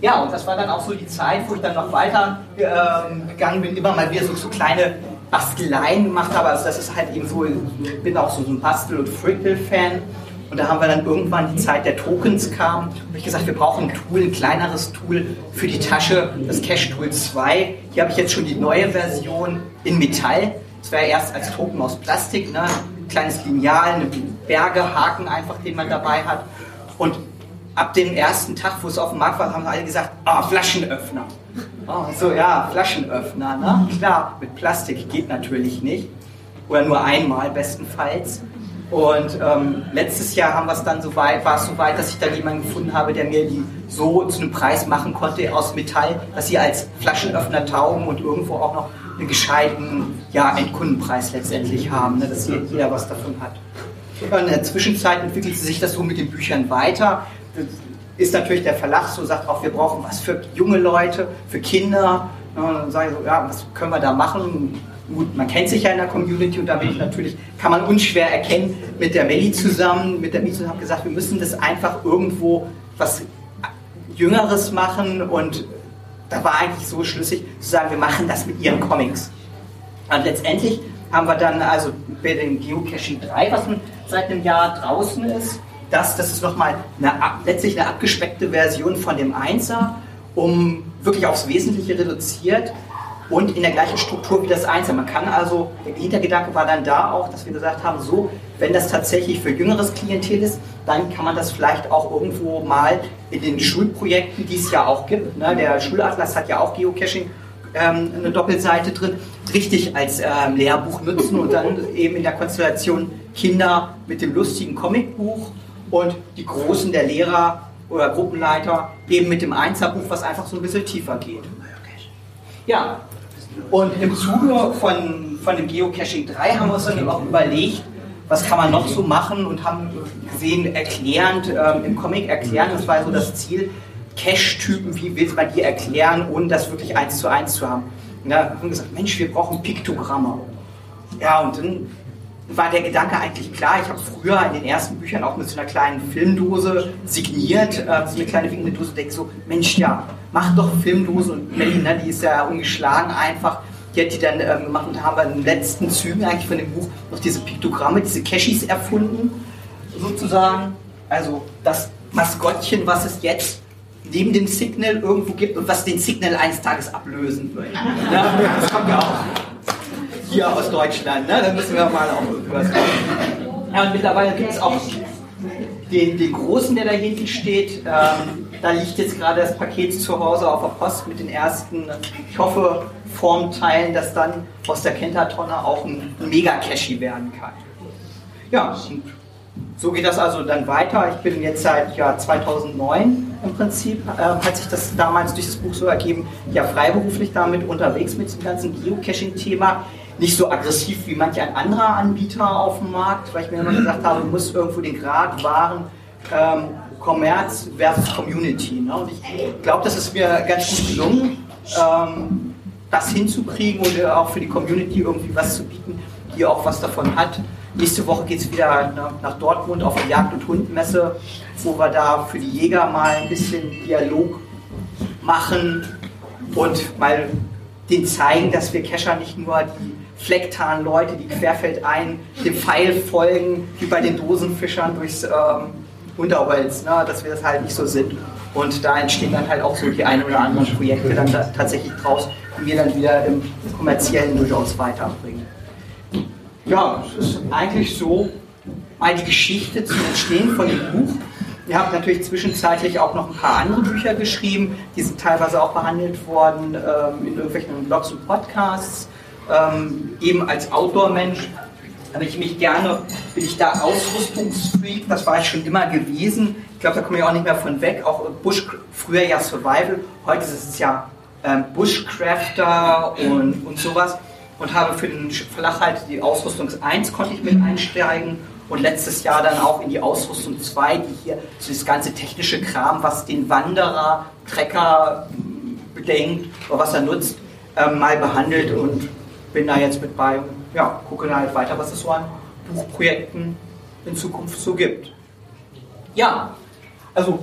Ja, und das war dann auch so die Zeit, wo ich dann noch weiter ähm, gegangen bin, immer mal wieder so, so kleine Basteleien gemacht habe. Also das ist halt eben so, ich bin auch so, so ein Bastel- und Frickle-Fan. Und da haben wir dann irgendwann die Zeit der Tokens kam. habe ich gesagt, wir brauchen ein Tool, ein kleineres Tool für die Tasche, das Cash Tool 2. Hier habe ich jetzt schon die neue Version in Metall. Das wäre erst als Token aus Plastik, ne? ein kleines Lineal, eine Bergehaken einfach, den man dabei hat. Und ab dem ersten Tag, wo es auf dem Markt war, haben alle gesagt, ah, Flaschenöffner. Oh, so, ja, Flaschenöffner, ne? Klar, mit Plastik geht natürlich nicht. Oder nur einmal bestenfalls. Und ähm, letztes Jahr haben dann so weit, war es so weit, dass ich dann jemanden gefunden habe, der mir die so zu einem Preis machen konnte aus Metall, dass sie als Flaschenöffner taugen und irgendwo auch noch einen gescheiten ja, Endkundenpreis letztendlich haben, ne, dass jeder was davon hat. In der Zwischenzeit entwickelt sich das so mit den Büchern weiter. Das ist natürlich der Verlag so, sagt auch, wir brauchen was für junge Leute, für Kinder. Und dann sage ich so, ja, was können wir da machen? Gut, man kennt sich ja in der Community und da bin ich natürlich, kann man unschwer erkennen, mit der Melli zusammen, mit der Melli zusammen gesagt, wir müssen das einfach irgendwo was Jüngeres machen und da war eigentlich so schlüssig zu sagen, wir machen das mit ihren Comics. Und letztendlich haben wir dann also bei dem Geocaching 3, was seit einem Jahr draußen ist, das, das ist nochmal eine, letztlich eine abgespeckte Version von dem 1er, um wirklich aufs Wesentliche reduziert und in der gleichen Struktur wie das 1er. Man kann also, der Hintergedanke war dann da auch, dass wir gesagt haben, so, wenn das tatsächlich für jüngeres Klientel ist, dann kann man das vielleicht auch irgendwo mal in den Schulprojekten, die es ja auch gibt, ne, der Schulatlas hat ja auch Geocaching, ähm, eine Doppelseite drin, richtig als ähm, Lehrbuch nutzen und dann eben in der Konstellation Kinder mit dem lustigen Comicbuch und die Großen der Lehrer oder Gruppenleiter eben mit dem Einserbuch, was einfach so ein bisschen tiefer geht. Ja, und im Zuge von, von dem Geocaching 3 haben wir uns dann eben auch überlegt, was kann man noch so machen und haben gesehen, erklärend, ähm, im Comic erklären, das war so das Ziel, Cache-Typen, wie will man die erklären, ohne das wirklich eins zu eins zu haben. Und da haben wir gesagt, Mensch, wir brauchen Piktogramme. Ja, und dann war der Gedanke eigentlich klar. Ich habe früher in den ersten Büchern auch mit so einer kleinen Filmdose signiert, äh, so eine kleine winkende Dose, denke so, Mensch, ja, mach doch Filmdose und Melly, ne, die ist ja ungeschlagen einfach. Die hat die dann ähm, gemacht und haben wir in den letzten Zügen eigentlich von dem Buch noch diese Piktogramme, diese Cashis erfunden, sozusagen. Also das Maskottchen, was es jetzt neben dem Signal irgendwo gibt und was den Signal eines Tages ablösen wird. Ja, das kommt ja auch hier aus Deutschland, ne? da müssen wir mal auch machen. Ja, und mittlerweile gibt es auch den, den Großen, der da hinten steht. Ähm, da liegt jetzt gerade das Paket zu Hause auf der Post mit den ersten, ich hoffe, Formteilen, dass dann aus der Kentertonne auch ein Mega-Cache werden kann. Ja, so geht das also dann weiter. Ich bin jetzt seit Jahr 2009 im Prinzip, äh, hat sich das damals durch das Buch so ergeben, ja freiberuflich damit unterwegs mit dem ganzen Geocaching-Thema nicht so aggressiv wie manch ein anderer Anbieter auf dem Markt, weil ich mir immer gesagt habe, muss irgendwo den Grad wahren, ähm, Commerz versus Community. Ne? Und ich glaube, das ist mir ganz gut gelungen, ähm, das hinzukriegen und auch für die Community irgendwie was zu bieten, die auch was davon hat. Nächste Woche geht es wieder ne, nach Dortmund auf die Jagd- und Hundmesse, wo wir da für die Jäger mal ein bisschen Dialog machen und mal den zeigen, dass wir Kescher nicht nur die Flecktarn-Leute, die querfeldein dem Pfeil folgen, wie bei den Dosenfischern durchs ähm, Unterholz, ne? dass wir das halt nicht so sind. Und da entstehen dann halt auch so die ein oder anderen Projekte dann da tatsächlich draus, die wir dann wieder im kommerziellen durchaus weiterbringen. Ja, es ist eigentlich so die Geschichte zum Entstehen von dem Buch. Ihr habt natürlich zwischenzeitlich auch noch ein paar andere Bücher geschrieben, die sind teilweise auch behandelt worden ähm, in irgendwelchen Blogs und Podcasts ähm, eben als Outdoor-Mensch habe ich mich gerne, bin ich da Ausrüstungsfreak, das war ich schon immer gewesen. Ich glaube, da komme ich auch nicht mehr von weg. Auch Bush, früher ja Survival, heute ist es ja ähm, Bushcrafter und, und sowas. Und habe für den Flachhalt die Ausrüstung 1 konnte ich mit einsteigen und letztes Jahr dann auch in die Ausrüstung 2, die hier so das ganze technische Kram, was den Wanderer, Trecker bedenkt oder was er nutzt, ähm, mal behandelt und bin da jetzt mit bei und ja, gucke da halt weiter, was es so an Buchprojekten in Zukunft so gibt. Ja, also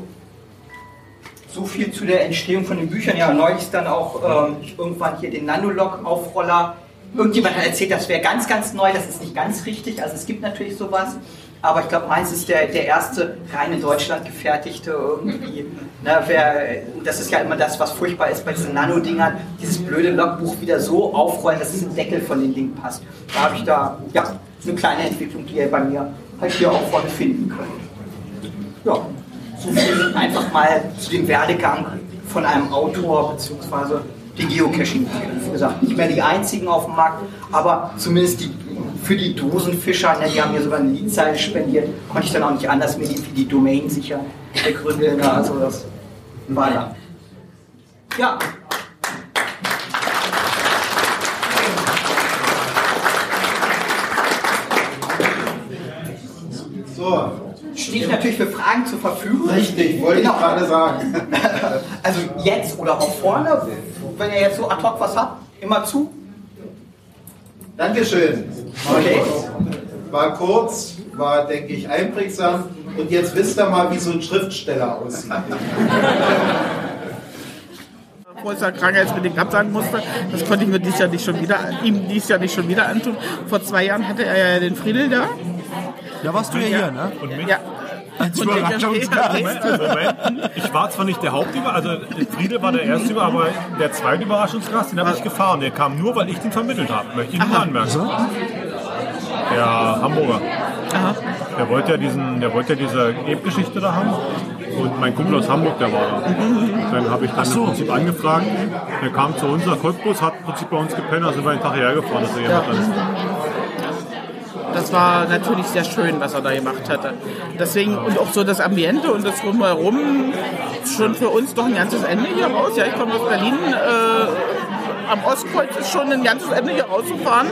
so viel zu der Entstehung von den Büchern. Ja, neulich dann auch ähm, irgendwann hier den Nanolog-Aufroller. Irgendjemand hat erzählt, das wäre ganz, ganz neu. Das ist nicht ganz richtig. Also es gibt natürlich sowas. Aber ich glaube, meins ist der, der erste rein in Deutschland gefertigte irgendwie. Ne, wer, das ist ja immer das, was furchtbar ist bei diesen Nano-Dingern, dieses blöde Logbuch wieder so aufrollen, dass es im Deckel von den Ding passt. Da habe ich da ja, eine kleine Entwicklung, die ihr bei mir halt hier auch vorne finden könnt. Ja, so viel einfach mal zu dem Werdegang von einem Autor bzw. den Geocaching. Wie gesagt, nicht mehr die einzigen auf dem Markt, aber zumindest die für die Dosenfischer, ne, die haben mir sogar eine Liedzeile spendiert, konnte ich dann auch nicht anders mir die, für die Domain sicher begründen. Ne, also das war da. Ja. So. Steht natürlich für Fragen zur Verfügung. Richtig, wollte genau. ich gerade sagen. Also jetzt oder auch vorne, wenn ihr jetzt so ad hoc was habt, immer zu. Dankeschön. Okay. War kurz, war, denke ich, einprägsam. Und jetzt wisst ihr mal, wie so ein Schriftsteller aussieht. wo es ja krankheitsbedingt absagen musste. Das konnte ich mir dieses Jahr nicht schon wieder, ihm dieses Jahr nicht schon wieder antun. Vor zwei Jahren hatte er ja den Friedel da. Da warst du ja hier, ne? Und mich? Ja. Als Überraschungsgast. steht- Moment, ich war zwar nicht der Hauptüber, also Friede war der erste Über, aber der zweite Überraschungsgast, den habe ich gefahren. Der kam nur, weil ich den vermittelt habe. Möchte ich nur anmerken. Der Hamburger. Aha. Der wollte ja diesen, der wollte ja diese Ebgeschichte da haben. Und mein Kumpel aus Hamburg, der war da. Dann habe ich dann im Prinzip angefragt. Der kam zu uns nach Cottbus, hat im Prinzip bei uns gepennt, also sind wir einen Tag hierher gefahren, dass er Ja. jemand dann Das war natürlich sehr schön, was er da gemacht hatte. Deswegen, und auch so das Ambiente und das Drumherum, schon für uns doch ein ganzes Ende hier raus. Ja, ich komme aus Berlin, äh, am Ostkreuz ist schon ein ganzes Ende hier rauszufahren.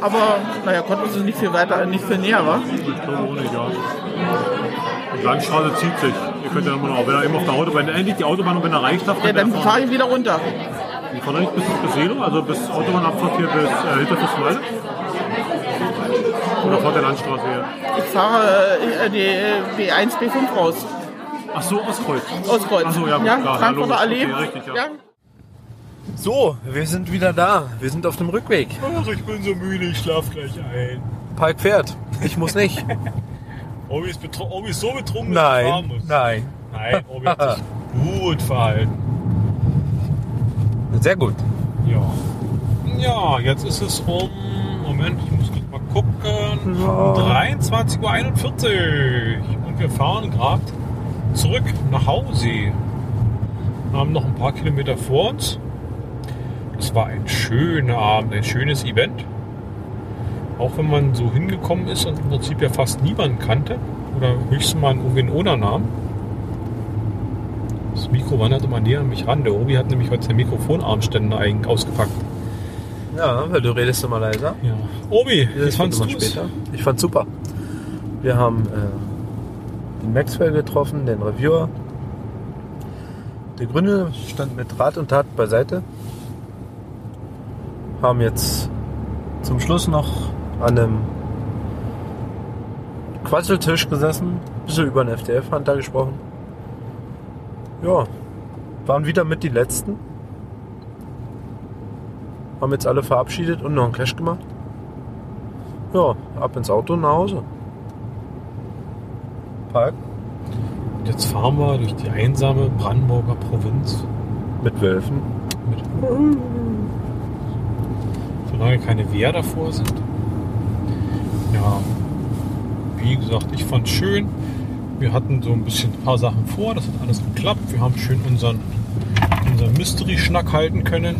Aber, naja, Cottbus ist nicht viel weiter, nicht viel näher, wa? Ich glaube auch nicht, ja. Die Landstraße zieht sich. Ihr könnt ja immer noch, wenn er eben auf der Autobahn, endlich die Autobahn, und wenn er reicht, darf Ja, dann fahre ich wieder runter. Fahren nicht bis, bis Selo, also bis Autobahnabfahrt hier bis äh, hinter? Oder fährt der Landstraße her? Ich fahre äh, die B1, B5 raus. Ach so, Ostkreuz. Ostkreuz. Ach so, ja, gut, ja, klar, ja, Frankfurter logisch. Allee. Okay, richtig, ja. ja. So, wir sind wieder da. Wir sind auf dem Rückweg. Ach, ich bin so müde, ich schlaf gleich ein. Park fährt. Ich muss nicht. Obi ist, Obi ist so betrunken, dass er fahren Nein, muss. nein. Nein, Obi hat sich gut verhalten. Sehr gut. Ja. Ja, jetzt ist es um. Moment, ich muss kurz gucken. Um 23.41 Uhr. Und wir fahren gerade zurück nach Hause. Wir haben noch ein paar Kilometer vor uns. Es war ein schöner Abend, ein schönes Event. Auch wenn man so hingekommen ist und im Prinzip ja fast niemanden kannte. Oder höchstens mal irgendwen ohne Namen. Das Mikro wandert immer näher an mich ran. Der Obi hat nämlich heute den Mikrofonarmständer eigentlich ausgepackt. Ja, weil du redest immer leiser. Ja. Obi, wie fandst immer du später. Ich fand's super. Wir haben äh, den Maxwell getroffen, den Reviewer. Der Grüne stand mit Rat und Tat beiseite. Haben jetzt zum Schluss noch an einem Quasseltisch gesessen, bisschen über den FDF-Hunter gesprochen. Ja, waren wieder mit die Letzten. Haben jetzt alle verabschiedet und noch einen Cash gemacht. Ja, ab ins Auto und nach Hause. Park Und Jetzt fahren wir durch die einsame Brandenburger Provinz mit Wölfen. mit. Solange keine Wehr davor sind. Ja, wie gesagt, ich fand schön. Wir hatten so ein bisschen ein paar Sachen vor, das hat alles geklappt. Wir haben schön unseren, unseren Mystery-Schnack halten können.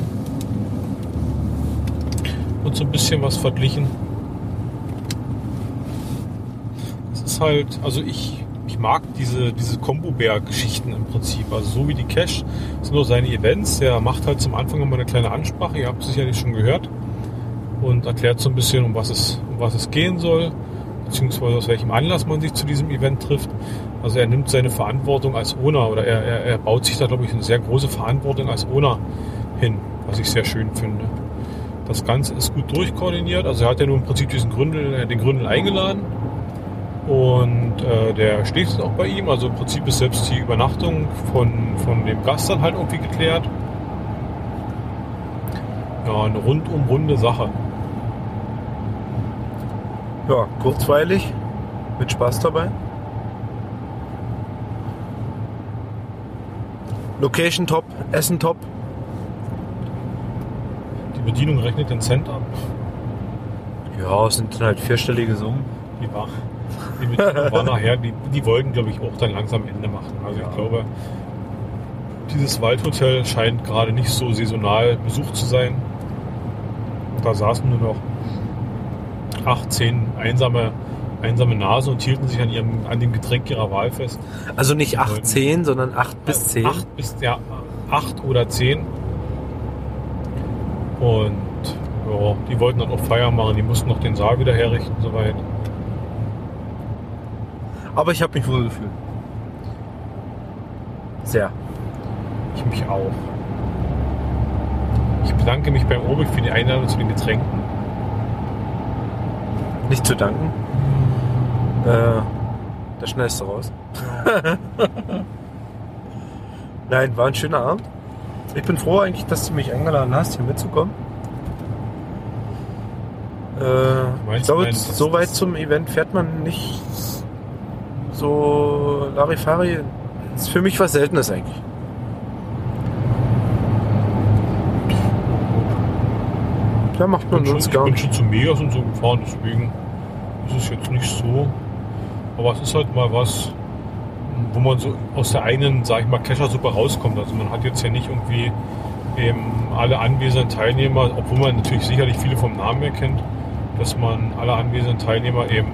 Und so ein bisschen was verglichen. Es ist halt, also ich, ich mag diese, diese Combo-Bär-Geschichten im Prinzip. Also so wie die Cash sind nur seine Events. Der macht halt zum Anfang immer eine kleine Ansprache, ihr habt es sicherlich schon gehört. Und erklärt so ein bisschen, um was es, um was es gehen soll, beziehungsweise aus welchem Anlass man sich zu diesem Event trifft. Also er nimmt seine Verantwortung als Owner oder er, er, er baut sich da, glaube ich, eine sehr große Verantwortung als Owner hin, was ich sehr schön finde. Das Ganze ist gut durchkoordiniert. Also er hat ja nur im Prinzip diesen Gründel, äh, den Gründel eingeladen. Und äh, der schläft auch bei ihm. Also im Prinzip ist selbst die Übernachtung von, von dem Gast dann halt irgendwie geklärt. Ja, eine rundum runde Sache. Ja, kurzweilig, mit Spaß dabei. Location top, Essen top. Die Bedienung rechnet den Cent ab. Ja, es sind dann halt vierstellige Summen. Die war, die Bedienung war nachher, die, die wollten, glaube ich, auch dann langsam Ende machen. Also ich glaube, dieses Waldhotel scheint gerade nicht so saisonal besucht zu sein. Da saßen nur noch acht, zehn einsame, einsame Nasen und hielten sich an, ihrem, an dem Getränk ihrer Wahl fest. Also nicht 8, 10, sondern 8 bis 10. Acht bis ja, acht oder zehn. Und ja, die wollten dann auch Feier machen, die mussten noch den Saal wieder herrichten soweit. Aber ich habe mich wohl gefühlt. Sehr. Ich mich auch. Ich bedanke mich beim Obig für die Einladung zu den Getränken. Nicht zu danken. Äh, das schnellste raus. Nein, war ein schöner Abend. Ich bin froh eigentlich, dass du mich eingeladen hast, hier mitzukommen. Äh, ich glaube, meinst, so weit zum Event fährt man nicht so Larifari. Ist für mich was Seltenes eigentlich. Ja, macht man bin, schon, sonst ich gar bin nicht. schon zu Megas und so gefahren, deswegen ist es jetzt nicht so. Aber es ist halt mal was, wo man so aus der einen, sag ich mal, Keschersuppe rauskommt. Also man hat jetzt ja nicht irgendwie eben alle anwesenden Teilnehmer, obwohl man natürlich sicherlich viele vom Namen her kennt, dass man alle anwesenden Teilnehmer eben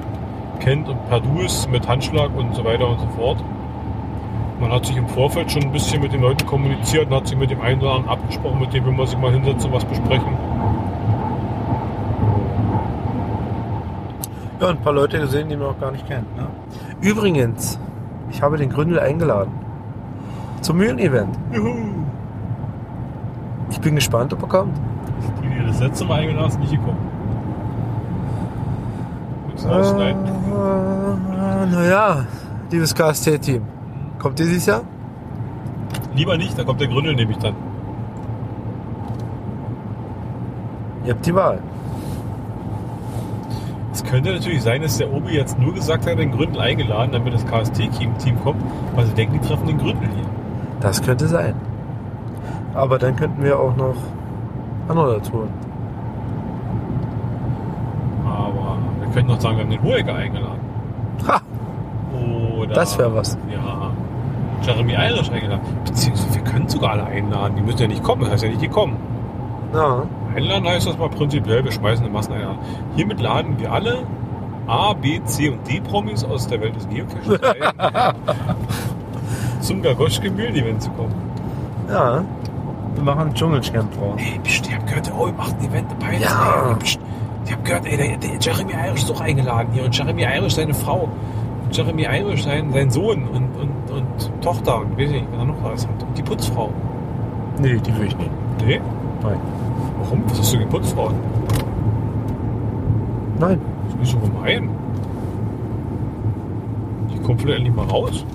kennt und per Du ist mit Handschlag und so weiter und so fort. Man hat sich im Vorfeld schon ein bisschen mit den Leuten kommuniziert und hat sich mit dem einen oder anderen abgesprochen, mit dem will man sich mal hinsetzen und was besprechen. Ja, ein paar Leute gesehen, die man noch gar nicht kennt. Ne? Übrigens, ich habe den Gründel eingeladen. Zum Mühlen-Event. Juhu! Ich bin gespannt, ob er kommt. Die, die das letzte Mal eingeladen hast, nicht gekommen. Willst du rausschneiden? Äh, naja, liebes KST-Team. Kommt ihr dieses Jahr? Lieber nicht, da kommt der Gründel nämlich dann. Ihr habt die Wahl. Könnte natürlich sein, dass der Obi jetzt nur gesagt hat, den Gründel eingeladen, damit das KST-Team kommt, weil sie denken, die treffen den Gründel hier. Das könnte sein. Aber dann könnten wir auch noch andere dazu holen. Aber wir könnten noch sagen, wir haben den Hohecker eingeladen. Ha! Oder, Das wär was. Ja. Jeremy Irish eingeladen. Beziehungsweise wir können sogar alle einladen. Die müssen ja nicht kommen. Das heißt ja nicht, die kommen. Ja. Einladen heißt das mal prinzipiell, wir schmeißen eine Masseneinladung. Hiermit laden wir alle A, B, C und D Promis aus der Welt des Geocaches ein, zum Gagoschke Mühlen Event zu kommen. Ja. Wir machen ein Dschungelcamp draus. Ey, pst, ich hab gehört, oh, ihr macht ein Event dabei. Ja. Ey, pst, ich hab gehört, ey, der, der Jeremy Irish ist doch eingeladen hier und Jeremy Irish seine Frau. Und Jeremy Irish sein, sein Sohn und, und, und Tochter und weiß nicht, wer da noch alles hat. Und die Putzfrau. Nee, die will ich nicht. Nee? Nein. Warum? Was hast du gegen Putzfrauen? Nein. Das ist nicht so gemein. Die kommt vielleicht endlich mal raus.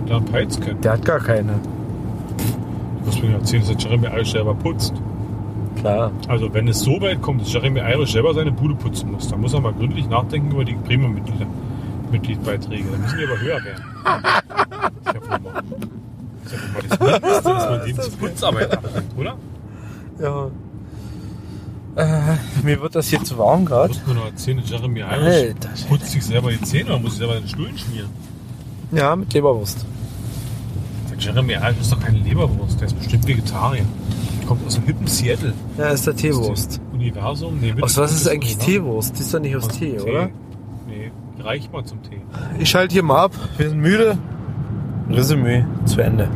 Und dann Peiz können. Der hat gar keine. Du wirst mir erzählen, dass der Jeremy Irish selber putzt. Klar. Also wenn es so weit kommt, dass Jeremy Irish selber seine Bude putzen muss, dann muss er mal gründlich nachdenken über die Premium-Mitglieder. Mitgliedbeiträge. Dann müssen die aber höher werden. Ich hab wohl mal. Ich mal das Mindeste, dass man dem zur Putzarbeit abnimmt, oder? Ja. Äh, mir wird das hier zu warm gerade. musst mir noch erzählen, Jeremy Irish Alter, putzt sich selber die Zähne oder muss sich selber den Stullen schmieren. Ja, mit Leberwurst. Der Jeremy Irish ist doch keine Leberwurst, der ist bestimmt Vegetarier. Der kommt aus dem hippen Seattle. Ja, ist der Teewurst. Universum. Nee, Aus was ist eigentlich? Teewurst? Die ist doch nicht aus Aus Tee, Tee. oder? Nee, reicht mal zum Tee. Ich schalte hier mal ab. Wir sind müde. Resümee zu Ende.